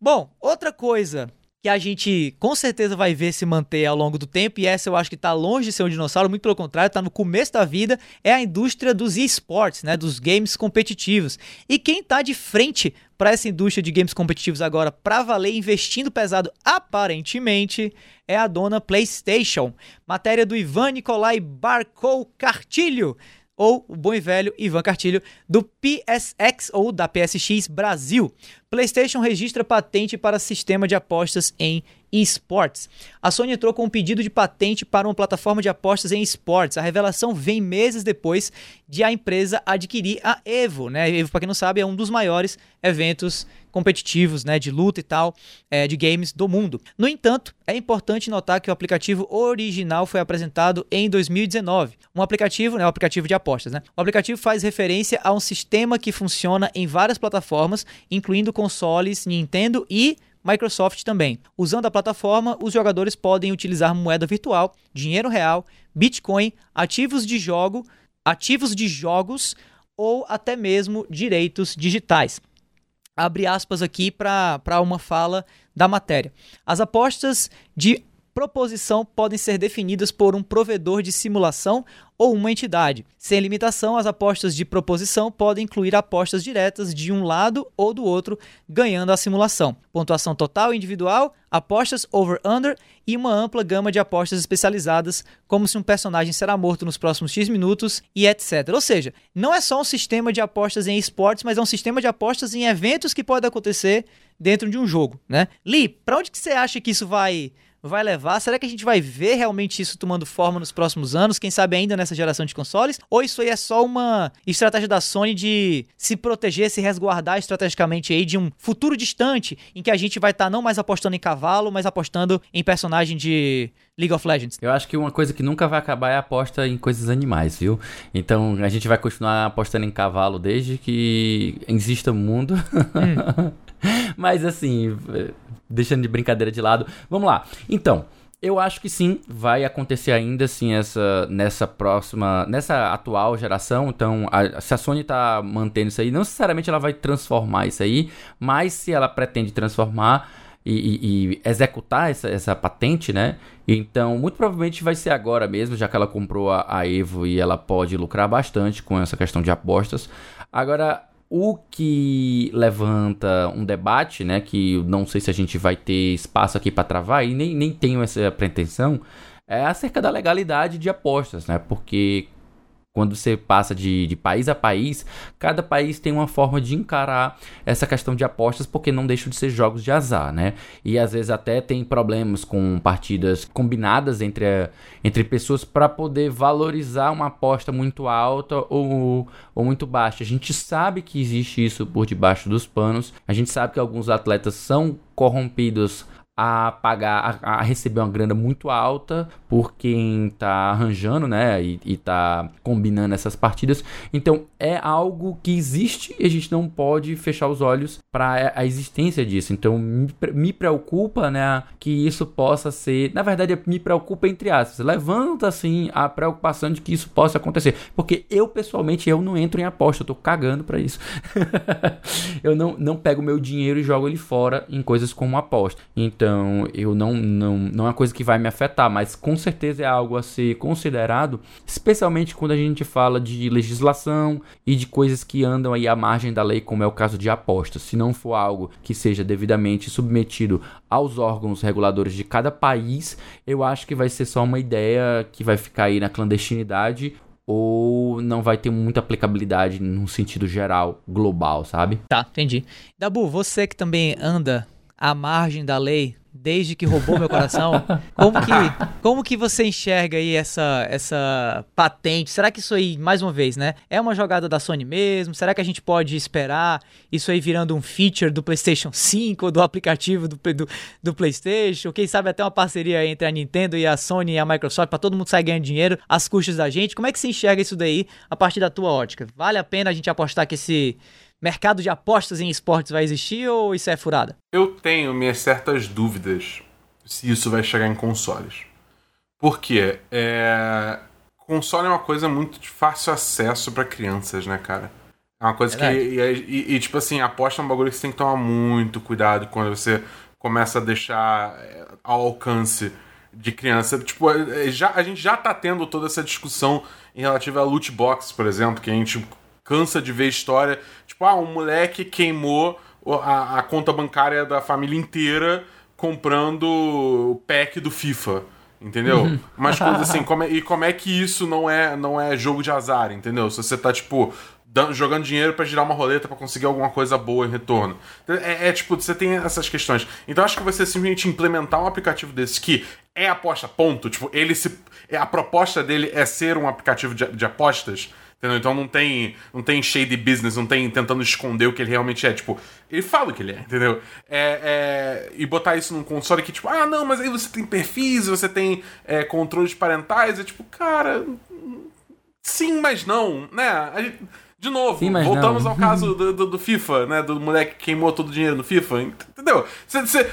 Bom, outra coisa que a gente com certeza vai ver se manter ao longo do tempo, e essa eu acho que está longe de ser um dinossauro, muito pelo contrário, está no começo da vida, é a indústria dos esportes, né, dos games competitivos. E quem está de frente para essa indústria de games competitivos agora para valer, investindo pesado aparentemente, é a dona PlayStation. Matéria do Ivan Nicolai Barcou Cartilho ou o bom e velho Ivan Cartilho, do PSX ou da PSX Brasil. PlayStation registra patente para sistema de apostas em esportes. A Sony entrou com um pedido de patente para uma plataforma de apostas em esportes. A revelação vem meses depois de a empresa adquirir a Evo, né? Evo, para quem não sabe, é um dos maiores eventos competitivos, né, de luta e tal, é, de games do mundo. No entanto, é importante notar que o aplicativo original foi apresentado em 2019. Um aplicativo, né, aplicativo de apostas, né? O aplicativo faz referência a um sistema que funciona em várias plataformas, incluindo consoles Nintendo e Microsoft também. Usando a plataforma, os jogadores podem utilizar moeda virtual, dinheiro real, Bitcoin, ativos de jogo, ativos de jogos ou até mesmo direitos digitais. Abre aspas aqui para uma fala da matéria. As apostas de proposição podem ser definidas por um provedor de simulação ou uma entidade. Sem limitação, as apostas de proposição podem incluir apostas diretas de um lado ou do outro, ganhando a simulação. Pontuação total individual, apostas over-under e uma ampla gama de apostas especializadas, como se um personagem será morto nos próximos X minutos e etc. Ou seja, não é só um sistema de apostas em esportes, mas é um sistema de apostas em eventos que podem acontecer dentro de um jogo, né? Lee, para onde que você acha que isso vai vai levar? Será que a gente vai ver realmente isso tomando forma nos próximos anos? Quem sabe ainda nessa geração de consoles? Ou isso aí é só uma estratégia da Sony de se proteger, se resguardar estrategicamente aí de um futuro distante em que a gente vai estar tá não mais apostando em cavalo, mas apostando em personagem de League of Legends. Eu acho que uma coisa que nunca vai acabar é a aposta em coisas animais, viu? Então a gente vai continuar apostando em cavalo desde que exista o mundo. Hum. Mas assim, deixando de brincadeira de lado, vamos lá. Então, eu acho que sim, vai acontecer ainda assim essa nessa próxima, nessa atual geração. Então, a, se a Sony tá mantendo isso aí, não necessariamente ela vai transformar isso aí, mas se ela pretende transformar e, e, e executar essa, essa patente, né? Então, muito provavelmente vai ser agora mesmo, já que ela comprou a, a Evo e ela pode lucrar bastante com essa questão de apostas. Agora, o que levanta um debate, né, que não sei se a gente vai ter espaço aqui para travar e nem, nem tenho essa pretensão, é acerca da legalidade de apostas, né? Porque quando você passa de, de, país a país, cada país tem uma forma de encarar essa questão de apostas, porque não deixam de ser jogos de azar, né? E às vezes até tem problemas com partidas combinadas entre, entre pessoas para poder valorizar uma aposta muito alta ou, ou muito baixa. A gente sabe que existe isso por debaixo dos panos, a gente sabe que alguns atletas são corrompidos a pagar, a, a, receber uma grana muito alta por quem tá arranjando, né, e, e tá combinando essas partidas. Então é algo que existe e a gente não pode fechar os olhos para a existência disso. Então me, me, preocupa, né, que isso possa ser, na verdade me preocupa entre aspas, levanta assim a preocupação de que isso possa acontecer, porque eu pessoalmente eu não entro em aposta, eu tô cagando para isso. eu não, não pego meu dinheiro e jogo ele fora em coisas como aposta. Então então, eu não, não, não é uma coisa que vai me afetar, mas com certeza é algo a ser considerado, especialmente quando a gente fala de legislação e de coisas que andam aí à margem da lei, como é o caso de apostas. Se não for algo que seja devidamente submetido aos órgãos reguladores de cada país, eu acho que vai ser só uma ideia que vai ficar aí na clandestinidade ou não vai ter muita aplicabilidade num sentido geral, global, sabe? Tá, entendi. Dabu, você que também anda à margem da lei desde que roubou meu coração. Como que, como que você enxerga aí essa, essa patente? Será que isso aí, mais uma vez, né, é uma jogada da Sony mesmo? Será que a gente pode esperar isso aí virando um feature do PlayStation 5 ou do aplicativo do, do, do PlayStation? Quem sabe até uma parceria entre a Nintendo e a Sony e a Microsoft para todo mundo sair ganhando dinheiro às custas da gente? Como é que você enxerga isso daí a partir da tua ótica? Vale a pena a gente apostar que esse mercado de apostas em esportes vai existir ou isso é furada? Eu tenho minhas certas dúvidas se isso vai chegar em consoles. Por quê? É... Console é uma coisa muito de fácil acesso para crianças, né, cara? É uma coisa Verdade. que. E, e, e, tipo assim, aposta é um bagulho que você tem que tomar muito cuidado quando você começa a deixar é, ao alcance de criança. Tipo, é, já, a gente já tá tendo toda essa discussão em relativa a loot box, por exemplo, que a gente cansa de ver história. Tipo, ah, um moleque queimou a, a conta bancária da família inteira comprando o pack do FIFA. Entendeu? Uhum. Umas coisas assim, como é, e como é que isso não é, não é jogo de azar, entendeu? Se você tá, tipo, jogando dinheiro para girar uma roleta para conseguir alguma coisa boa em retorno. É, é, tipo, você tem essas questões. Então acho que você simplesmente implementar um aplicativo desse que é aposta, ponto. Tipo, ele se. A proposta dele é ser um aplicativo de, de apostas Entendeu? Então não tem, não tem shady business, não tem tentando esconder o que ele realmente é. Tipo, ele fala o que ele é, entendeu? É, é, e botar isso num console que, tipo, ah, não, mas aí você tem perfis, você tem é, controles parentais. É tipo, cara. Sim, mas não, né? A gente, de novo, Sim, voltamos não. ao caso do, do, do, FIFA, né? Do moleque que queimou todo o dinheiro no FIFA, entendeu? Você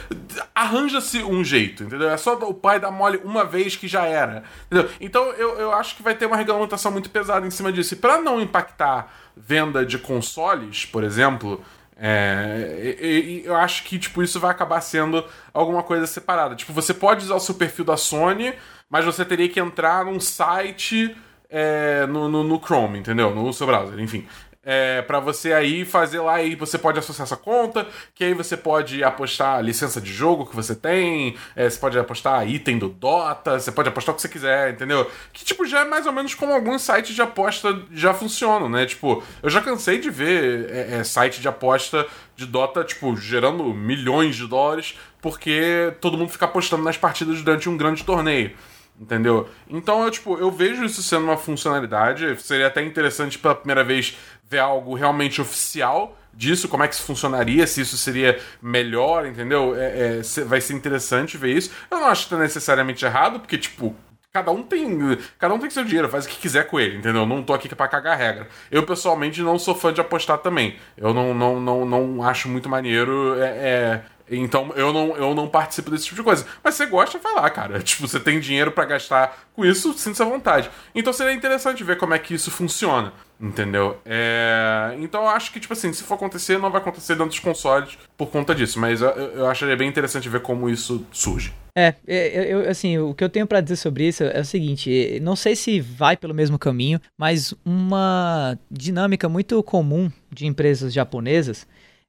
arranja-se um jeito, entendeu? É só o pai dar mole uma vez que já era, entendeu? Então eu, eu acho que vai ter uma regulamentação muito pesada em cima disso. E pra não impactar venda de consoles, por exemplo, é, eu acho que tipo isso vai acabar sendo alguma coisa separada. Tipo, você pode usar o seu perfil da Sony, mas você teria que entrar num site é, no, no, no, Chrome, entendeu? No seu browser, enfim. É, para você aí fazer lá e você pode associar essa conta, que aí você pode apostar a licença de jogo que você tem, é, você pode apostar item do Dota, você pode apostar o que você quiser, entendeu? Que tipo já é mais ou menos como alguns sites de aposta já funcionam, né? Tipo, eu já cansei de ver é, é site de aposta de Dota, tipo, gerando milhões de dólares, porque todo mundo fica apostando nas partidas durante um grande torneio. Entendeu? Então eu, tipo, eu vejo isso sendo uma funcionalidade. Seria até interessante pela primeira vez ver algo realmente oficial disso, como é que isso funcionaria, se isso seria melhor, entendeu? É, é, vai ser interessante ver isso. Eu não acho que tá necessariamente errado, porque, tipo, Cada um tem. Cada um tem seu dinheiro, faz o que quiser com ele, entendeu? Não tô aqui pra cagar regra. Eu, pessoalmente, não sou fã de apostar também. Eu não, não, não, não acho muito maneiro. É, é, então eu não, eu não participo desse tipo de coisa. Mas você gosta, vai lá, cara. Tipo, você tem dinheiro para gastar com isso, sinta-se à vontade. Então seria interessante ver como é que isso funciona. Entendeu? É... Então eu acho que, tipo assim, se for acontecer, não vai acontecer dentro dos consoles por conta disso. Mas eu, eu acharia bem interessante ver como isso surge. É, é eu, assim, o que eu tenho para dizer sobre isso é o seguinte: não sei se vai pelo mesmo caminho, mas uma dinâmica muito comum de empresas japonesas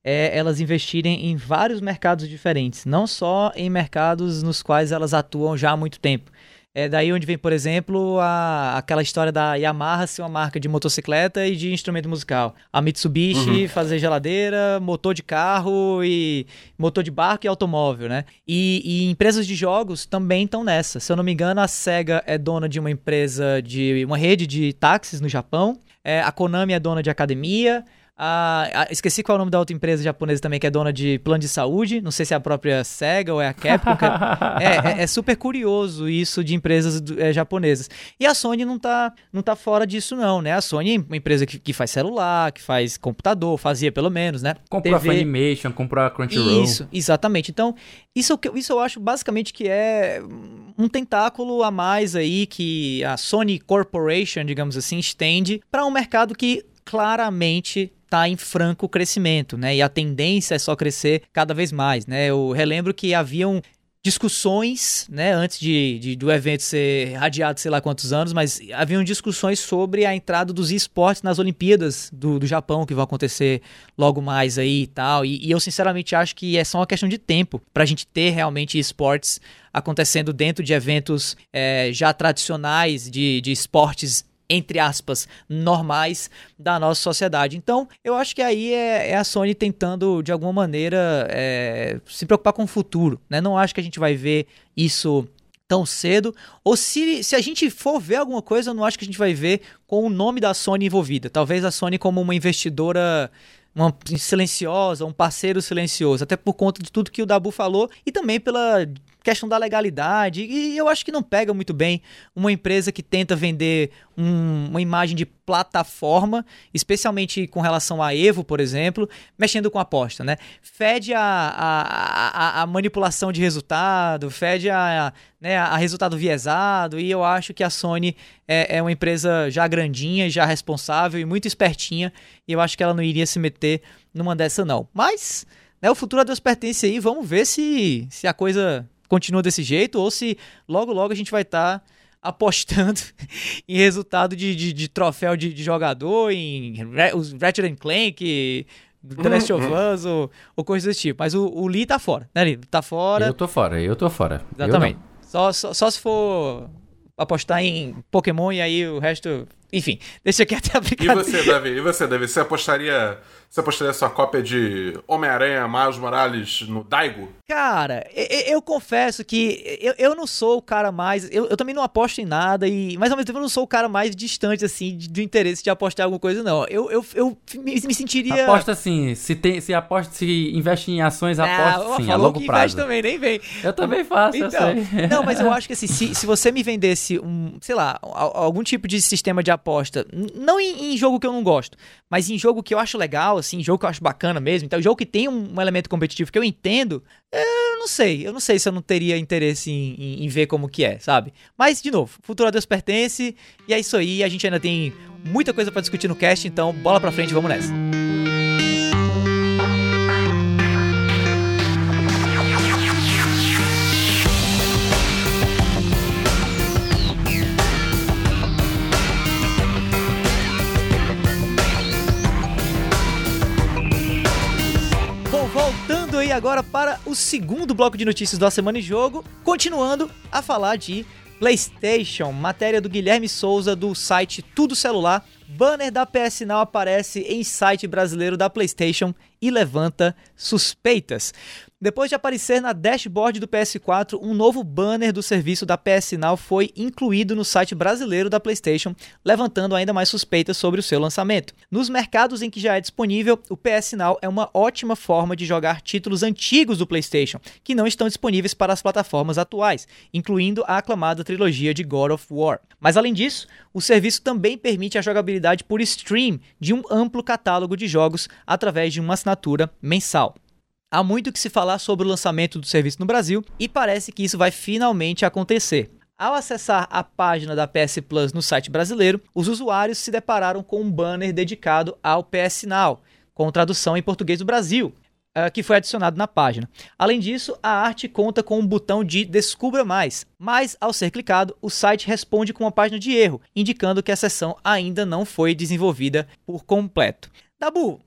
é elas investirem em vários mercados diferentes, não só em mercados nos quais elas atuam já há muito tempo. É daí onde vem, por exemplo, a, aquela história da Yamaha ser uma marca de motocicleta e de instrumento musical. A Mitsubishi uhum. fazer geladeira, motor de carro e motor de barco e automóvel, né? E, e empresas de jogos também estão nessa. Se eu não me engano, a SEGA é dona de uma empresa de uma rede de táxis no Japão. É, a Konami é dona de academia. A, a, esqueci qual é o nome da outra empresa japonesa também, que é dona de plano de saúde. Não sei se é a própria SEGA ou é a Capcom. é, é, é, super curioso isso de empresas é, japonesas. E a Sony não tá, não tá fora disso, não, né? A Sony é uma empresa que, que faz celular, que faz computador, fazia pelo menos, né? Comprou TV. a Funimation, comprou a Crunchyroll. Isso, exatamente. Então, isso, isso eu acho basicamente que é um tentáculo a mais aí que a Sony Corporation, digamos assim, estende para um mercado que claramente está em franco crescimento, né? E a tendência é só crescer cada vez mais, né? Eu relembro que haviam discussões, né, antes de, de, do evento ser radiado sei lá quantos anos, mas haviam discussões sobre a entrada dos esportes nas Olimpíadas do, do Japão, que vão acontecer logo mais aí e tal, e, e eu sinceramente acho que é só uma questão de tempo para a gente ter realmente esportes acontecendo dentro de eventos é, já tradicionais de, de esportes entre aspas, normais da nossa sociedade. Então, eu acho que aí é, é a Sony tentando, de alguma maneira, é, se preocupar com o futuro. Né? Não acho que a gente vai ver isso tão cedo. Ou se, se a gente for ver alguma coisa, eu não acho que a gente vai ver com o nome da Sony envolvida. Talvez a Sony como uma investidora uma silenciosa, um parceiro silencioso, até por conta de tudo que o Dabu falou e também pela questão da legalidade. E eu acho que não pega muito bem uma empresa que tenta vender um, uma imagem de plataforma, especialmente com relação a Evo, por exemplo, mexendo com aposta, né? Fede a, a, a, a manipulação de resultado, fede a, né, a resultado viesado, e eu acho que a Sony é, é uma empresa já grandinha, já responsável e muito espertinha, e eu acho que ela não iria se meter numa dessa não. Mas, né, o futuro a Deus pertence aí, vamos ver se, se a coisa continua desse jeito ou se logo logo a gente vai estar tá apostando em resultado de, de, de troféu de, de, jogador, em os Ratchet Clank, The Last of uhum. Us ou, ou coisas desse tipo. Mas o, o Lee tá fora, né, Lee? Tá fora. Eu tô fora, eu tô fora. Exatamente. Só, só, só se for apostar em Pokémon e aí o resto. Enfim, deixa aqui até a brincadeira. E você, Davi? E você, Davi? Você apostaria você apostaria sua cópia de Homem-Aranha Miles Morales no Daigo? Cara, eu, eu confesso que eu, eu não sou o cara mais. Eu, eu também não aposto em nada, e mas ao mesmo tempo eu não sou o cara mais distante, assim, do interesse de apostar em alguma coisa, não. Eu, eu, eu me, me sentiria. Aposta sim. Se, tem, se aposta, se investe em ações, aposta ah, sim, a longo que prazo. Investe também, nem vem. Eu também faço, então, Não, mas eu acho que assim, se, se você me vendesse um, sei lá, algum tipo de sistema de aposta, não em, em jogo que eu não gosto, mas em jogo que eu acho legal, assim, jogo que eu acho bacana mesmo, então jogo que tem um, um elemento competitivo que eu entendo, eu não sei, eu não sei se eu não teria interesse em, em, em ver como que é, sabe? Mas, de novo, futuro a Deus pertence, e é isso aí, a gente ainda tem muita coisa para discutir no cast, então bola pra frente, vamos nessa. Agora para o segundo bloco de notícias da Semana em Jogo, continuando a falar de PlayStation, matéria do Guilherme Souza do site Tudo Celular. Banner da PS Now aparece em site brasileiro da PlayStation e levanta suspeitas. Depois de aparecer na dashboard do PS4, um novo banner do serviço da PS Now foi incluído no site brasileiro da PlayStation, levantando ainda mais suspeitas sobre o seu lançamento. Nos mercados em que já é disponível, o PS Now é uma ótima forma de jogar títulos antigos do PlayStation, que não estão disponíveis para as plataformas atuais, incluindo a aclamada trilogia de God of War. Mas além disso, o serviço também permite a jogabilidade por stream de um amplo catálogo de jogos através de uma assinatura mensal. Há muito que se falar sobre o lançamento do serviço no Brasil e parece que isso vai finalmente acontecer. Ao acessar a página da PS Plus no site brasileiro, os usuários se depararam com um banner dedicado ao PS Now, com tradução em português do Brasil, uh, que foi adicionado na página. Além disso, a arte conta com um botão de Descubra Mais, mas ao ser clicado, o site responde com uma página de erro, indicando que a sessão ainda não foi desenvolvida por completo. Dabu,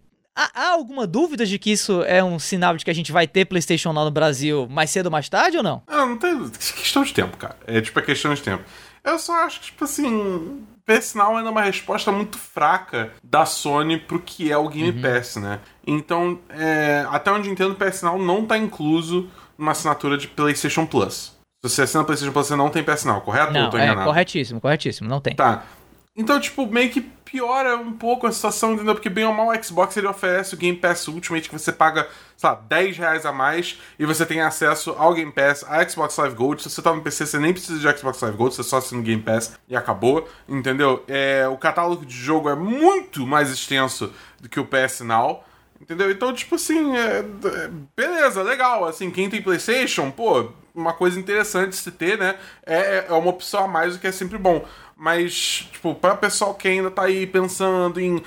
Há, alguma dúvida de que isso é um sinal de que a gente vai ter PlayStation Now no Brasil mais cedo ou mais tarde ou não? Não, não tem. Questão de tempo, cara. É tipo, é questão de tempo. Eu só acho que, tipo assim. PS Now ainda é uma resposta muito fraca da Sony pro que é o Game uhum. Pass, né? Então, é, até onde entendo, o PS Now não tá incluso numa assinatura de PlayStation Plus. Se você assina PlayStation Plus, você não tem PS Now, correto? Não, é corretíssimo, corretíssimo, não tem. Tá. Então, tipo, meio que piora um pouco a situação, entendeu? Porque bem ou mal o Xbox ele oferece o Game Pass Ultimate que você paga, sei lá, 10 reais a mais e você tem acesso ao Game Pass, a Xbox Live Gold. Se você tá no PC, você nem precisa de Xbox Live Gold, você só assina o Game Pass e acabou, entendeu? É, o catálogo de jogo é muito mais extenso do que o PS Now. Entendeu? Então, tipo assim, é, é, beleza, legal. Assim, quem tem PlayStation, pô, uma coisa interessante de se ter, né? É, é uma opção a mais, o que é sempre bom. Mas, tipo, pra pessoal que ainda tá aí pensando em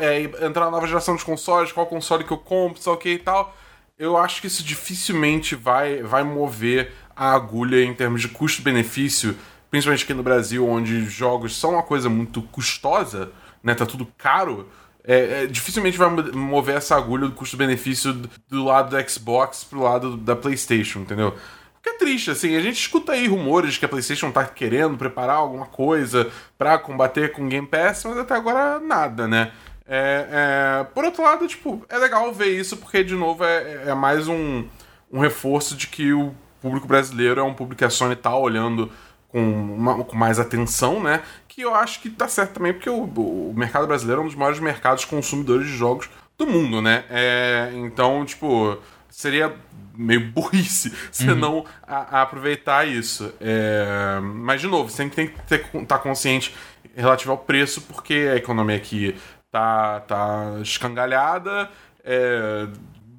é, entrar na nova geração de consoles, qual console que eu compro, sei o que e tal, eu acho que isso dificilmente vai, vai mover a agulha em termos de custo-benefício, principalmente aqui no Brasil, onde jogos são uma coisa muito custosa, né? Tá tudo caro. É, é, dificilmente vai mover essa agulha do custo-benefício do, do lado do Xbox pro lado da PlayStation, entendeu? Que é triste, assim, a gente escuta aí rumores que a PlayStation tá querendo preparar alguma coisa para combater com Game Pass, mas até agora nada, né? É, é, por outro lado, tipo, é legal ver isso porque, de novo, é, é mais um, um reforço de que o público brasileiro é um público que a Sony tá olhando com, uma, com mais atenção, né? Que eu acho que tá certo também, porque o, o mercado brasileiro é um dos maiores mercados consumidores de jogos do mundo, né? É, então, tipo, seria meio burrice você uhum. não a, a aproveitar isso. É, mas, de novo, sempre tem que estar tá consciente relativo ao preço, porque a economia aqui tá, tá escangalhada, é,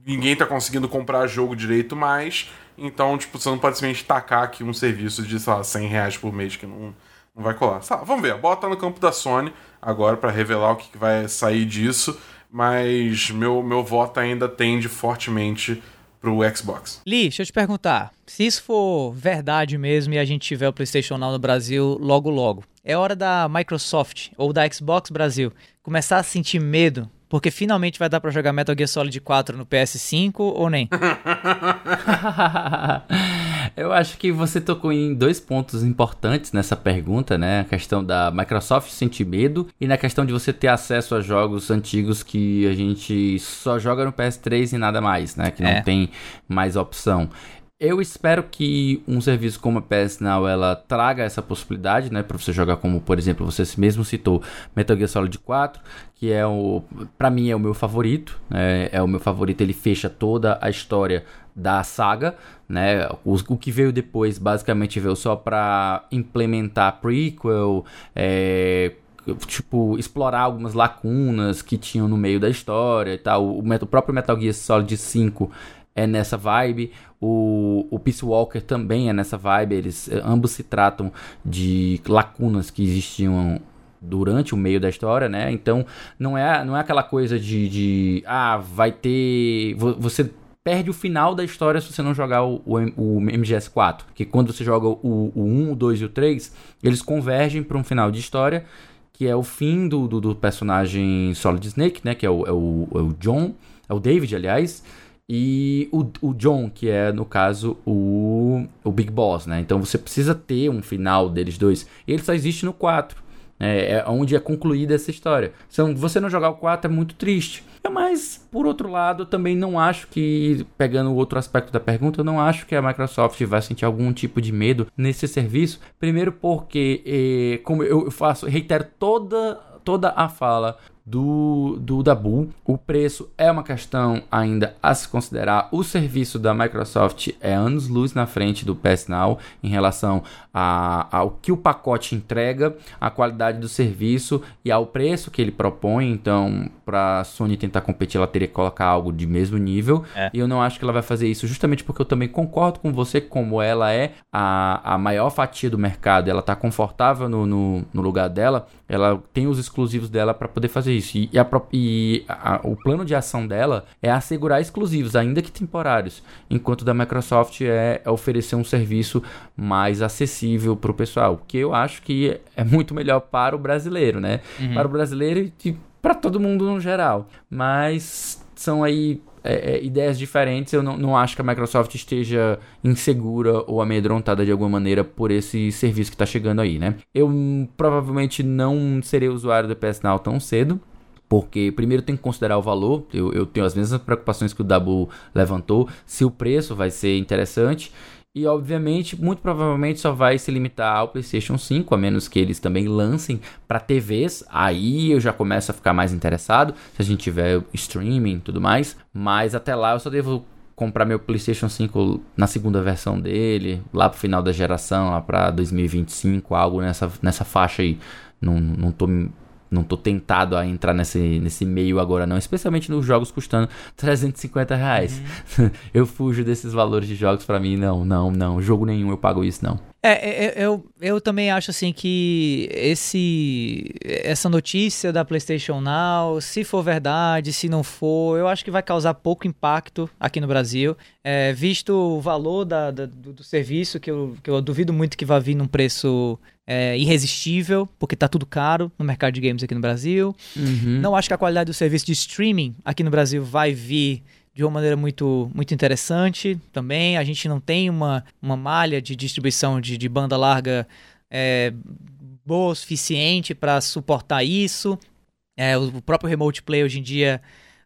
ninguém tá conseguindo comprar jogo direito mais, então, tipo, você não pode simplesmente tacar aqui um serviço de, sei lá, 100 reais por mês que não, não vai colar. Lá, vamos ver, bota no campo da Sony agora para revelar o que, que vai sair disso, mas meu, meu voto ainda tende fortemente pro Xbox. Lee, deixa eu te perguntar. Se isso for verdade mesmo e a gente tiver o PlayStation Now no Brasil logo logo, é hora da Microsoft ou da Xbox Brasil começar a sentir medo porque finalmente vai dar para jogar Metal Gear Solid 4 no PS5 ou nem? Eu acho que você tocou em dois pontos importantes nessa pergunta, né? A questão da Microsoft sentir medo e na questão de você ter acesso a jogos antigos que a gente só joga no PS3 e nada mais, né? Que não é. tem mais opção. Eu espero que um serviço como a PS Now ela traga essa possibilidade, né, para você jogar como, por exemplo, você mesmo citou Metal Gear Solid 4, que é o para mim é o meu favorito, né, é o meu favorito, ele fecha toda a história da saga, né? O, o que veio depois basicamente veio só para implementar prequel, é, tipo, explorar algumas lacunas que tinham no meio da história e tal. O, o, próprio Metal Gear Solid 5 é nessa vibe. O, o Peace Walker também é nessa vibe. Eles eh, ambos se tratam de lacunas que existiam durante o meio da história, né? Então não é, não é aquela coisa de, de ah, vai ter. Você perde o final da história se você não jogar o, o, o MGS4. Que quando você joga o, o 1, o 2 e o 3, eles convergem para um final de história que é o fim do, do, do personagem Solid Snake, né? Que é o, é o, é o John, é o David, aliás e o, o John, que é, no caso, o, o Big Boss, né? Então você precisa ter um final deles dois. E ele só existe no 4. É, é onde é concluída essa história. Então, você não jogar o 4 é muito triste. Mas, por outro lado, também não acho que, pegando o outro aspecto da pergunta, eu não acho que a Microsoft vai sentir algum tipo de medo nesse serviço. Primeiro porque, eh, como eu faço, reitero toda, toda a fala do, do Dabu. O preço é uma questão ainda a se considerar. O serviço da Microsoft é anos-luz na frente do PS Now em relação a, ao que o pacote entrega, a qualidade do serviço e ao preço que ele propõe. Então, para a Sony tentar competir, ela teria que colocar algo de mesmo nível. É. E eu não acho que ela vai fazer isso, justamente porque eu também concordo com você, como ela é a, a maior fatia do mercado, ela está confortável no, no, no lugar dela, ela tem os exclusivos dela para poder fazer isso. E, a, e a, o plano de ação dela é assegurar exclusivos, ainda que temporários, enquanto da Microsoft é, é oferecer um serviço mais acessível para o pessoal, que eu acho que é muito melhor para o brasileiro, né? Uhum. Para o brasileiro e para todo mundo no geral. Mas são aí é, é, ideias diferentes. Eu não, não acho que a Microsoft esteja insegura ou amedrontada de alguma maneira por esse serviço que está chegando aí, né? Eu hum, provavelmente não serei usuário do PS Now tão cedo. Porque primeiro tem que considerar o valor, eu, eu tenho as mesmas preocupações que o Dabu levantou, se o preço vai ser interessante. E obviamente, muito provavelmente só vai se limitar ao PlayStation 5, a menos que eles também lancem para TVs. Aí eu já começo a ficar mais interessado, se a gente tiver streaming e tudo mais. Mas até lá eu só devo comprar meu PlayStation 5 na segunda versão dele, lá pro final da geração, lá para 2025, algo nessa, nessa faixa aí. Não, não tô não tô tentado a entrar nesse, nesse meio agora não, especialmente nos jogos custando 350 reais. Uhum. eu fujo desses valores de jogos para mim, não, não, não, jogo nenhum eu pago isso não. É, é, é, eu, eu também acho assim que esse essa notícia da PlayStation Now, se for verdade, se não for, eu acho que vai causar pouco impacto aqui no Brasil. É, visto o valor da, da do, do, serviço, que eu, que eu duvido muito que vá vir num preço é, irresistível, porque tá tudo caro no mercado de games aqui no Brasil. Uhum. Não acho que a qualidade do serviço de streaming aqui no Brasil vai vir de uma maneira muito, muito interessante também. A gente não tem uma, uma malha de distribuição de, de banda larga é, boa o suficiente para suportar isso. É, o próprio Remote Play hoje em dia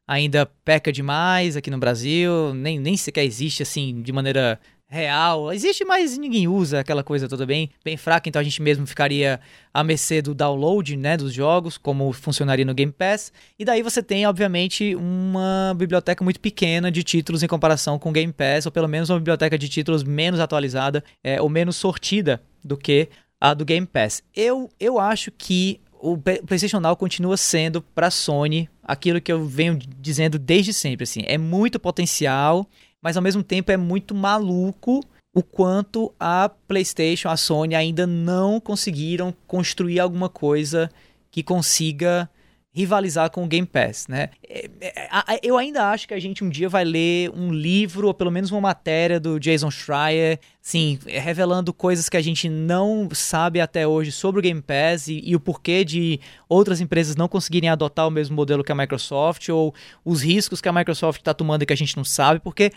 ainda peca demais aqui no Brasil, nem, nem sequer existe assim de maneira real. Existe, mas ninguém usa aquela coisa toda bem, bem fraca, então a gente mesmo ficaria à mercê do download, né, dos jogos, como funcionaria no Game Pass. E daí você tem, obviamente, uma biblioteca muito pequena de títulos em comparação com o Game Pass, ou pelo menos uma biblioteca de títulos menos atualizada, é, ou menos sortida do que a do Game Pass. Eu, eu acho que o PlayStation Now continua sendo para a Sony aquilo que eu venho dizendo desde sempre, assim, é muito potencial mas ao mesmo tempo é muito maluco o quanto a PlayStation, a Sony ainda não conseguiram construir alguma coisa que consiga rivalizar com o Game Pass, né? É, é, eu ainda acho que a gente um dia vai ler um livro ou pelo menos uma matéria do Jason Schreier, sim, revelando coisas que a gente não sabe até hoje sobre o Game Pass e, e o porquê de outras empresas não conseguirem adotar o mesmo modelo que a Microsoft ou os riscos que a Microsoft está tomando e que a gente não sabe, porque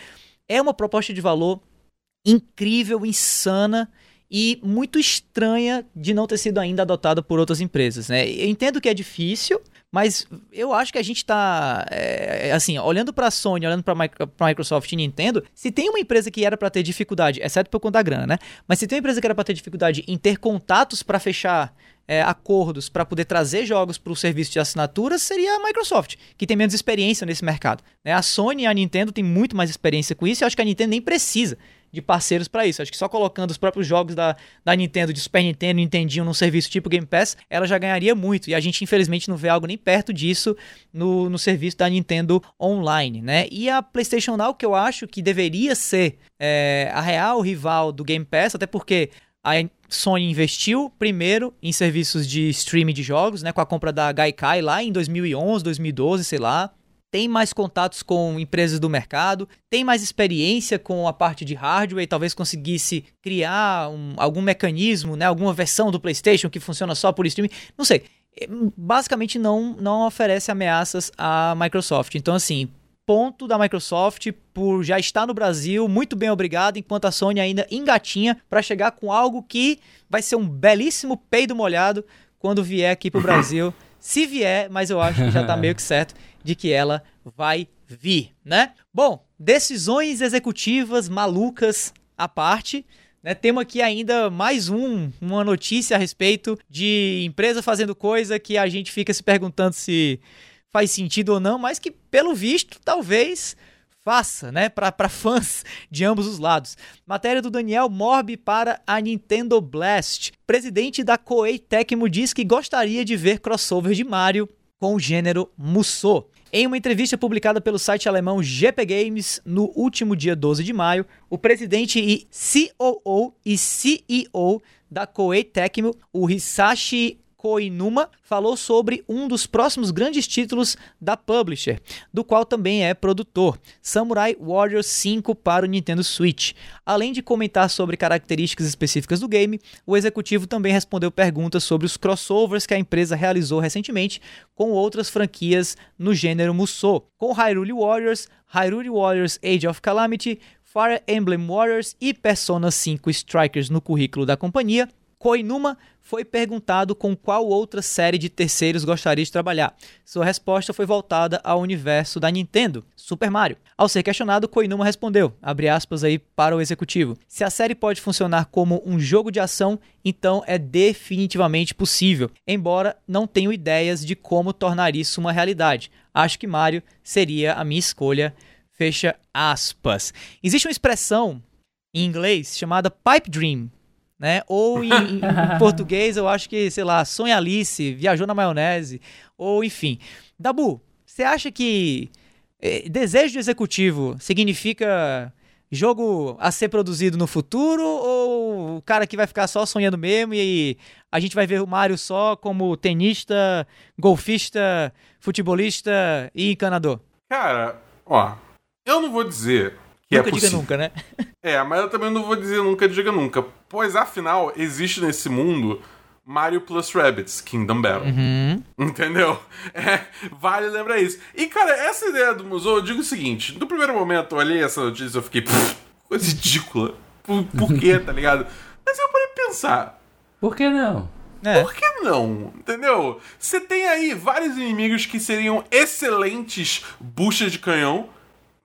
é uma proposta de valor incrível, insana e muito estranha de não ter sido ainda adotada por outras empresas, né? Eu entendo que é difícil, mas eu acho que a gente está, é, assim, olhando para a Sony, olhando para a Microsoft e Nintendo, se tem uma empresa que era para ter dificuldade, exceto por conta da grana, né? Mas se tem uma empresa que era para ter dificuldade em ter contatos para fechar é, acordos para poder trazer jogos para o serviço de assinatura seria a Microsoft, que tem menos experiência nesse mercado. Né? A Sony e a Nintendo têm muito mais experiência com isso e eu acho que a Nintendo nem precisa de parceiros para isso. Acho que só colocando os próprios jogos da, da Nintendo, de Super Nintendo, Nintendinho num serviço tipo Game Pass, ela já ganharia muito. E a gente, infelizmente, não vê algo nem perto disso no, no serviço da Nintendo Online, né? E a PlayStation Now, que eu acho que deveria ser é, a real rival do Game Pass, até porque a Sony investiu primeiro em serviços de streaming de jogos, né, com a compra da Gaikai lá em 2011, 2012, sei lá tem mais contatos com empresas do mercado, tem mais experiência com a parte de hardware e talvez conseguisse criar um, algum mecanismo, né, alguma versão do PlayStation que funciona só por streaming. Não sei. É, basicamente não, não oferece ameaças à Microsoft. Então, assim, ponto da Microsoft por já estar no Brasil, muito bem obrigado, enquanto a Sony ainda engatinha para chegar com algo que vai ser um belíssimo peido molhado quando vier aqui pro Brasil. Se vier, mas eu acho que já tá meio que certo de que ela vai vir, né? Bom, decisões executivas malucas à parte. Né, temos aqui ainda mais um, uma notícia a respeito de empresa fazendo coisa que a gente fica se perguntando se faz sentido ou não, mas que, pelo visto, talvez faça, né, para fãs de ambos os lados. Matéria do Daniel Morbi para a Nintendo Blast. Presidente da Koei Tecmo diz que gostaria de ver crossover de Mario com o gênero Musou. Em uma entrevista publicada pelo site alemão GP Games no último dia 12 de maio, o presidente e COO e CEO da Koei Tecmo, o Hisashi Koinuma falou sobre um dos próximos grandes títulos da publisher, do qual também é produtor, Samurai Warriors 5 para o Nintendo Switch. Além de comentar sobre características específicas do game, o executivo também respondeu perguntas sobre os crossovers que a empresa realizou recentemente com outras franquias no gênero Musou, com Hyrule Warriors, Hyrule Warriors Age of Calamity, Fire Emblem Warriors e Persona 5 Strikers no currículo da companhia, Koinuma foi perguntado com qual outra série de terceiros gostaria de trabalhar. Sua resposta foi voltada ao universo da Nintendo, Super Mario. Ao ser questionado, Koinuma respondeu, aspas aí para o executivo, se a série pode funcionar como um jogo de ação, então é definitivamente possível, embora não tenha ideias de como tornar isso uma realidade. Acho que Mario seria a minha escolha, fecha aspas. Existe uma expressão em inglês chamada pipe dream, né? Ou em, em, em, português, eu acho que, sei lá, Sonha Alice, viajou na maionese, ou enfim. Dabu, você acha que eh, desejo de executivo significa jogo a ser produzido no futuro ou o cara que vai ficar só sonhando mesmo e a gente vai ver o Mario só como tenista, golfista, futebolista e encanador? Cara, ó, eu não vou dizer que é nunca é diga nunca, né? É, mas eu também não vou dizer nunca diga nunca. Pois afinal, existe nesse mundo Mario plus Rabbits, Kingdom Battle. Uhum. Entendeu? É, vale lembrar isso. E, cara, essa ideia do museu, eu digo o seguinte: no primeiro momento eu olhei essa notícia e eu fiquei, coisa ridícula. Por, por quê, tá ligado? Mas eu parei pensar. Por que não? É. Por que não? Entendeu? Você tem aí vários inimigos que seriam excelentes buchas de canhão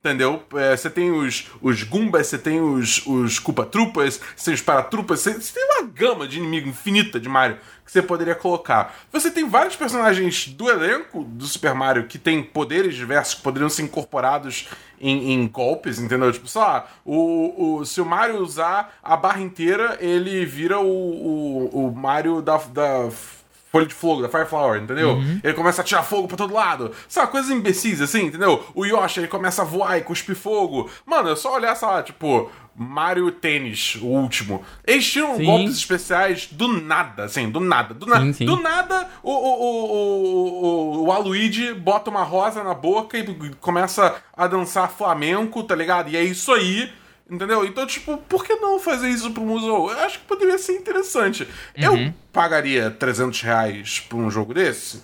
Entendeu? É, você tem os, os Goombas, você tem os, os Culpa-Trupas, você tem os Paratrupas, você, você tem uma gama de inimigo infinita de Mario que você poderia colocar. Você tem vários personagens do elenco do Super Mario que têm poderes diversos que poderiam ser incorporados em, em golpes, entendeu? Tipo, sei lá, o, o, se o Mario usar a barra inteira, ele vira o, o, o Mario da, da folha de fogo, da Fireflower, entendeu? Uhum. Ele começa a tirar fogo pra todo lado. Sabe, coisas imbecis assim, entendeu? O Yoshi, ele começa a voar e cuspir fogo. Mano, é só olhar, sei lá, tipo, Mario Tênis, o último. Eles tiram sim. golpes especiais do nada, assim, do nada. Do, na sim, sim. do nada, o, o, o, o, o Aluigi bota uma rosa na boca e começa a dançar flamenco, tá ligado? E é isso aí. Entendeu? Então, tipo, por que não fazer isso pro museu? Eu acho que poderia ser interessante. Uhum. Eu pagaria 300 reais por um jogo desse?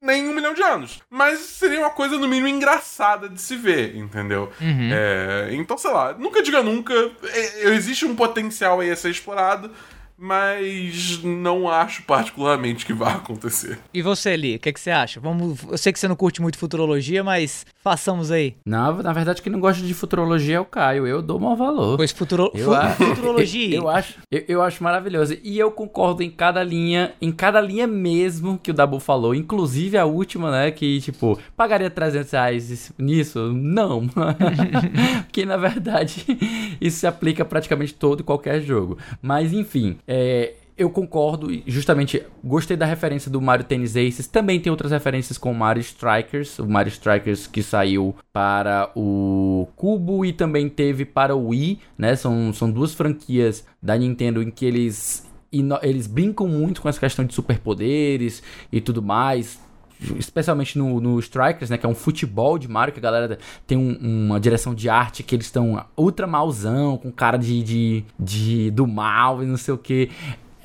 Nem um milhão de anos. Mas seria uma coisa, no mínimo, engraçada de se ver, entendeu? Uhum. É, então, sei lá, nunca diga nunca. É, existe um potencial aí a ser explorado mas não acho particularmente que vai acontecer. E você, Li, o que, é que você acha? Vamos, eu sei que você não curte muito futurologia, mas façamos aí. Não, na verdade, quem não gosta de futurologia é o Caio. Eu dou mau valor. Pois futuro, eu, fu futurologia. Eu, acho, eu, eu, acho maravilhoso. E eu concordo em cada linha, em cada linha mesmo que o Dabu falou. Inclusive a última, né? Que, tipo, pagaria 300 reais nisso? Não. Porque, na verdade, isso se aplica a praticamente todo e qualquer jogo. Mas, enfim. É, eu concordo, justamente gostei da referência do Mario Tennis Aces. Também tem outras referências com o Mario Strikers, o Mario Strikers que saiu para o Cubo e também teve para o Wii, né? São, são duas franquias da Nintendo em que eles eles brincam muito com essa questão de superpoderes e tudo mais especialmente no, no, Strikers, né, que é um futebol de Mario, que a galera tem um, uma direção de arte que eles estão ultra malzão, com cara de, de, de, do mal e não sei o que.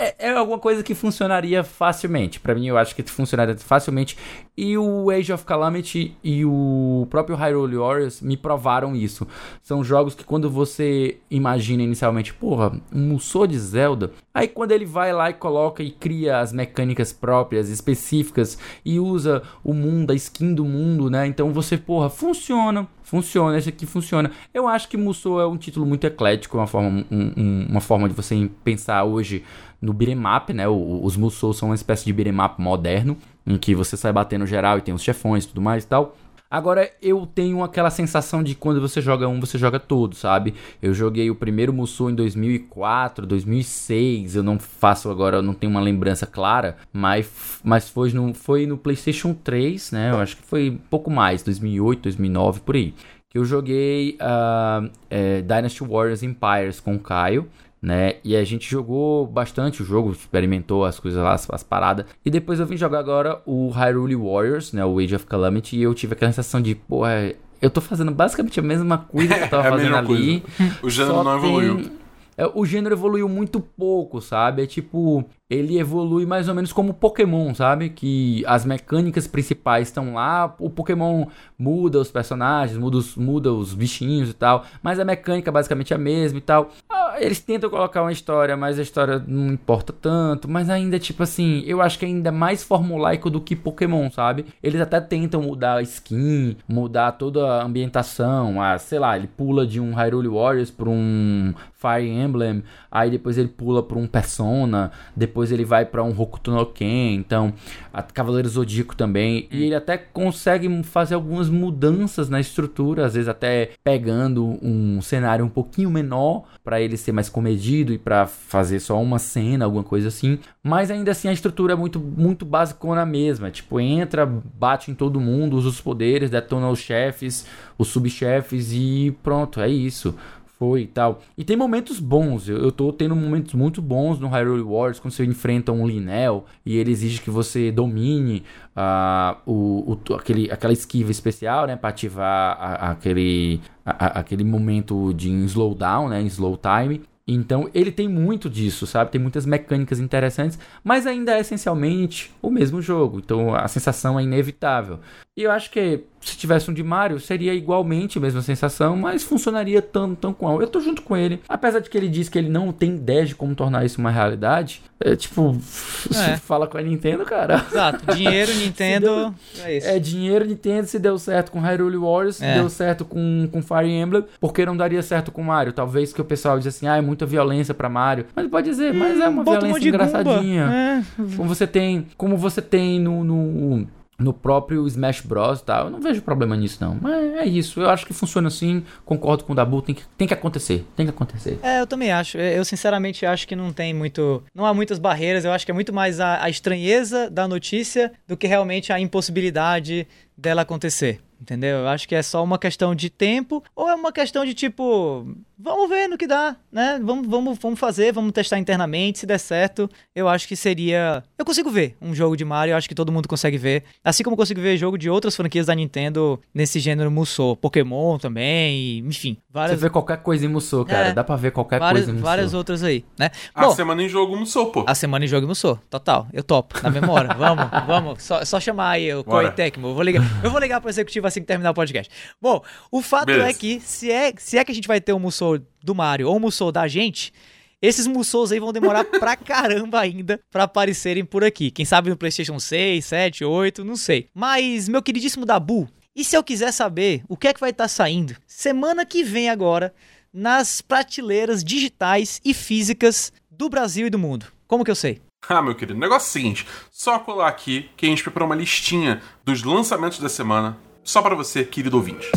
É, é alguma coisa que funcionaria facilmente. Para mim, eu acho que funcionaria facilmente. E o Age of Calamity e o próprio Hyrule Warriors me provaram isso. São jogos que quando você imagina inicialmente, porra, um Musou de Zelda, aí quando ele vai lá e coloca e cria as mecânicas próprias, específicas, e usa o mundo, a skin do mundo, né? Então você, porra, funciona funciona, esse aqui funciona. Eu acho que Musou é um título muito eclético, uma forma, um, um, uma forma de você pensar hoje no beat'em né? O, os Musou são uma espécie de beat'em moderno, em que você sai batendo geral e tem os chefões e tudo mais e tal. Agora eu tenho aquela sensação de quando você joga um, você joga todo, sabe? Eu joguei o primeiro Musou em 2004, 2006, eu não faço agora, eu não tenho uma lembrança clara, mas, mas foi, no, foi no PlayStation 3, né? Eu acho que foi um pouco mais, 2008, 2009, por aí. Que eu joguei uh, é, Dynasty Warriors Empires com o Caio né? E a gente jogou bastante o jogo, experimentou as coisas lá, as, as, paradas. E depois eu vim jogar agora o Hyrule Warriors, né? O Age of Calamity, e eu tive aquela sensação de, porra, eu tô fazendo basicamente a mesma coisa que eu tava é fazendo ali. Coisa. O gênero não evoluiu. Tem... É, o gênero evoluiu muito pouco, sabe? É tipo, ele evolui mais ou menos como Pokémon, sabe? Que as mecânicas principais estão lá, o Pokémon muda os personagens, muda os, muda os bichinhos e tal, mas a mecânica basicamente é a mesma e tal. Eles tentam colocar uma história, mas a história não importa tanto, mas ainda, tipo assim, eu acho que ainda é mais formulaico do que Pokémon, sabe? Eles até tentam mudar a skin, mudar toda a ambientação, a, sei lá, ele pula de um Hyrule Warriors para um Fire Emblem, aí depois ele pula para um Persona, depois ele vai para um Hokuto no Ken, então a Cavaleiro Zodíaco também, e ele até consegue fazer algumas mudanças na estrutura, às vezes até pegando um cenário um pouquinho menor para ele ser mais comedido e para fazer só uma cena, alguma coisa assim, mas ainda assim a estrutura é muito muito basicona mesma, tipo, entra, bate em todo mundo, usa os poderes, detona os chefes, os subchefes e pronto, é isso foi e tal. E tem momentos bons, eu, eu tô tendo momentos muito bons no Hyrule Wars, quando você enfrenta um Linel e ele exige que você domine uh, o, o, aquele, aquela esquiva especial, né, pra ativar a, aquele, a, aquele momento de slowdown, né, slow time. Então ele tem muito disso, sabe? Tem muitas mecânicas interessantes, mas ainda é essencialmente o mesmo jogo. Então a sensação é inevitável. E eu acho que se tivesse um de Mario, seria igualmente a mesma sensação, mas funcionaria tão, tão qual. Eu tô junto com ele. Apesar de que ele diz que ele não tem ideia de como tornar isso uma realidade. É tipo, é. fala com a Nintendo, cara. Exato. Dinheiro, Nintendo. deu, é isso. É, dinheiro, Nintendo. Se deu certo com Hyrule Warriors, se é. deu certo com, com Fire Emblem, porque não daria certo com Mario? Talvez que o pessoal diz assim, ah, é muita violência pra Mario. Mas pode dizer, mas é uma violência um engraçadinha. É. Como você tem, como você tem no, no no próprio Smash Bros e tal. Eu não vejo problema nisso, não. Mas é isso. Eu acho que funciona assim. Concordo com o Dabu. Tem que, tem que acontecer. Tem que acontecer. É, eu também acho. Eu, sinceramente, acho que não tem muito. Não há muitas barreiras. Eu acho que é muito mais a, a estranheza da notícia do que realmente a impossibilidade dela acontecer. Entendeu? Eu acho que é só uma questão de tempo ou é uma questão de tipo, vamos ver no que dá, né? Vamos, vamos, vamos fazer, vamos testar internamente, se der certo, eu acho que seria. Eu consigo ver um jogo de Mario, eu acho que todo mundo consegue ver. Assim como eu consigo ver jogo de outras franquias da Nintendo nesse gênero Musou. Pokémon também, enfim. Várias... Você vê qualquer coisa em Musou, cara. É, Dá pra ver qualquer várias, coisa em Musou. Várias outras aí, né? A Bom, semana em jogo Musou, pô. A semana em jogo Musou, total. Eu topo, na memória. vamos, vamos. Só, só chamar aí o Koei Tecmo. Eu vou ligar, eu vou ligar pro executivo assim que terminar o podcast. Bom, o fato Beleza. é que se é, se é que a gente vai ter um Musou do Mario ou Musou da gente, esses Musous aí vão demorar pra caramba ainda pra aparecerem por aqui. Quem sabe no PlayStation 6, 7, 8, não sei. Mas, meu queridíssimo Dabu, e se eu quiser saber o que é que vai estar tá saindo semana que vem agora nas prateleiras digitais e físicas do Brasil e do mundo? Como que eu sei? Ah, meu querido, o negócio é o seguinte: só colar aqui que a gente preparou uma listinha dos lançamentos da semana só para você, querido ouvinte.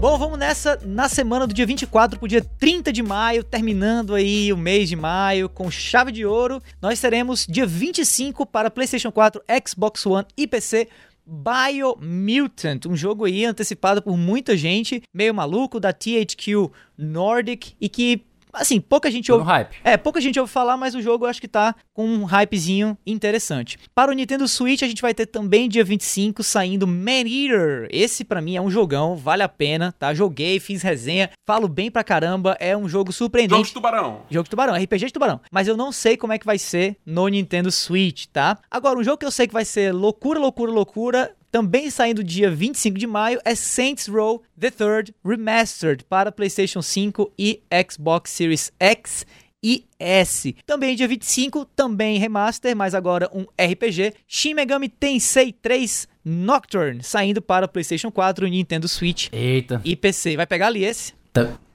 Bom, vamos nessa na semana do dia 24 pro dia 30 de maio, terminando aí o mês de maio com chave de ouro. Nós teremos dia 25 para PlayStation 4, Xbox One e PC Biomutant, um jogo aí antecipado por muita gente, meio maluco da THQ Nordic e que assim, pouca gente ouve. hype. É, pouca gente ouve falar, mas o jogo eu acho que tá com um hypezinho interessante. Para o Nintendo Switch, a gente vai ter também dia 25 saindo Man Eater. Esse pra mim é um jogão, vale a pena, tá? Joguei, fiz resenha, falo bem pra caramba, é um jogo Jogo surpreendente. de tubarão. Jogo de tubarão, RPG de tubarão. Mas eu não sei como é que vai ser no Nintendo Switch, tá? Agora, um jogo que eu sei que vai ser loucura, loucura, loucura. Também saindo dia 25 de maio é Saints Row The Third Remastered para PlayStation 5 e Xbox Series X e S. Também dia 25, também remaster, mas agora um RPG, Shin Megami Tensei 3 Nocturne, saindo para PlayStation 4, Nintendo Switch Eita. e PC. Vai pegar ali esse?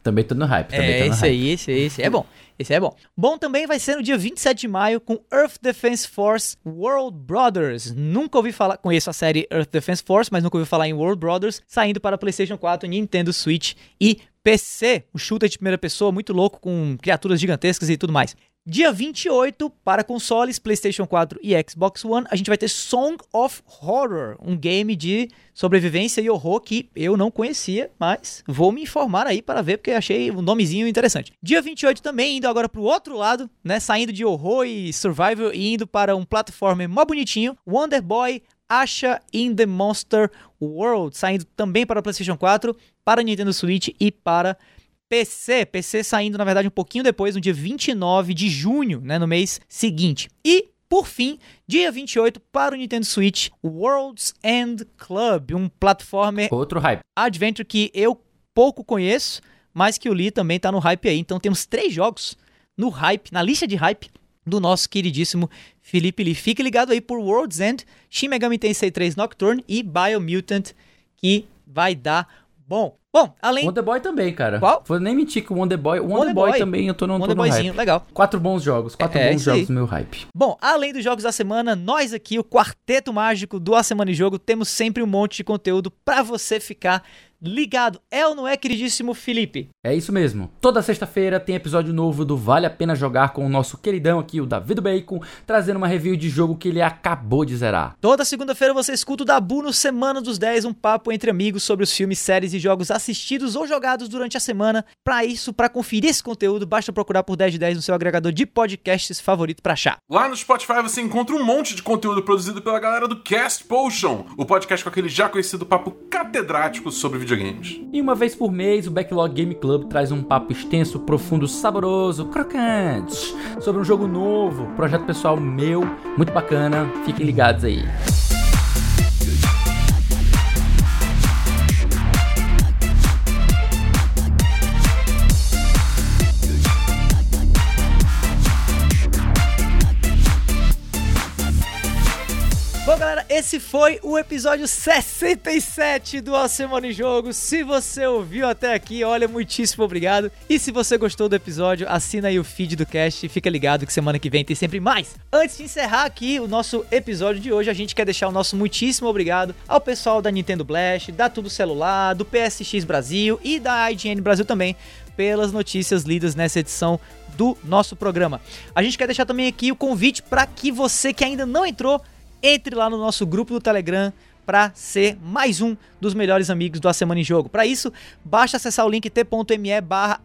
Tam- Também tô no hype. Também É, esse hype. aí, esse aí, esse é bom. Esse é bom. Bom também vai ser no dia 27 de maio com Earth Defense Force World Brothers. Nunca ouvi falar, conheço a série Earth Defense Force, mas nunca ouvi falar em World Brothers, saindo para PlayStation 4, Nintendo Switch e PC. Um shooter de primeira pessoa muito louco com criaturas gigantescas e tudo mais. Dia 28, para consoles, PlayStation 4 e Xbox One, a gente vai ter Song of Horror, um game de sobrevivência e horror que eu não conhecia, mas vou me informar aí para ver, porque achei um nomezinho interessante. Dia 28 também, indo agora para o outro lado, né, saindo de horror e survival e indo para um plataforma mó bonitinho, Wonder Boy Asha in the Monster World, saindo também para PlayStation 4, para Nintendo Switch e para PC, PC saindo na verdade um pouquinho depois, no dia 29 de junho, né, no mês seguinte. E por fim, dia 28 para o Nintendo Switch, World's End Club, um platformer Outro hype. adventure que eu pouco conheço, mas que o Lee também tá no hype aí. Então temos três jogos no hype, na lista de hype do nosso queridíssimo Felipe Lee. Fique ligado aí por World's End, Shin Megami Tensei 3 Nocturne e Biomutant, que vai dar bom. Bom, além Wonder Boy também, cara. Qual? Vou nem mentir que o Wonder Boy. O Wonder, Wonder Boy, Boy. também eu tô no, tô Wonder no Boyzinho, hype. legal. Quatro bons jogos, quatro É, bons isso aí. jogos no meu hype. Bom, além dos jogos da semana, nós aqui, o Quarteto Mágico do A Semana em Jogo, temos sempre um monte de conteúdo pra você ficar ligado. É ou não é, queridíssimo Felipe? É isso mesmo. Toda sexta-feira tem episódio novo do Vale a Pena Jogar com o nosso queridão aqui, o David Bacon, trazendo uma review de jogo que ele acabou de zerar. Toda segunda-feira você escuta o Dabu no Semana dos 10, um papo entre amigos sobre os filmes, séries e jogos assistidos ou jogados durante a semana. Pra isso, pra conferir esse conteúdo, basta procurar por 10 de 10 no seu agregador de podcasts favorito pra achar. Lá no Spotify você encontra um monte de conteúdo produzido pela galera do Cast Potion, o podcast com aquele já conhecido papo catedrático sobre videogames. E uma vez por mês, o Backlog Game Club traz um papo extenso, profundo, saboroso, crocante, sobre um jogo novo, projeto pessoal meu, muito bacana. Fiquem ligados aí. Esse foi o episódio 67 do A Semana em Jogo. Se você ouviu até aqui, olha, muitíssimo obrigado. E se você gostou do episódio, assina aí o feed do cast e fica ligado que semana que vem tem sempre mais. Antes de encerrar aqui o nosso episódio de hoje, a gente quer deixar o nosso muitíssimo obrigado ao pessoal da Nintendo Blast, da Tudo Celular, do PSX Brasil e da IGN Brasil também pelas notícias lidas nessa edição do nosso programa. A gente quer deixar também aqui o convite para que você que ainda não entrou entre lá no nosso grupo do Telegram para ser mais um dos melhores amigos do A Semana em Jogo. Para isso, basta acessar o link t.me barra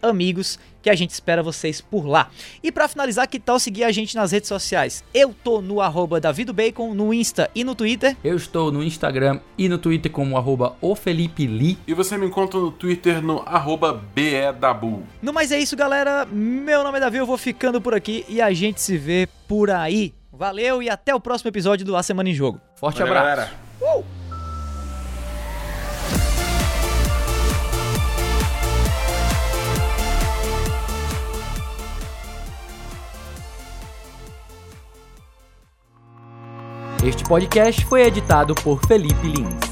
amigos que a gente espera vocês por lá. E para finalizar, que tal seguir a gente nas redes sociais? Eu tô no arroba davidobacon, no Insta e no Twitter. Eu estou no Instagram e no Twitter como arroba o Felipe Lee. E você me encontra no Twitter no arroba BEDabu. No mais é isso, galera. Meu nome é Davi, eu vou ficando por aqui e a gente se vê por aí. Valeu e até o próximo episódio do A Semana em Jogo. Forte Valeu, abraço. galera. Este podcast foi editado por Felipe Lins.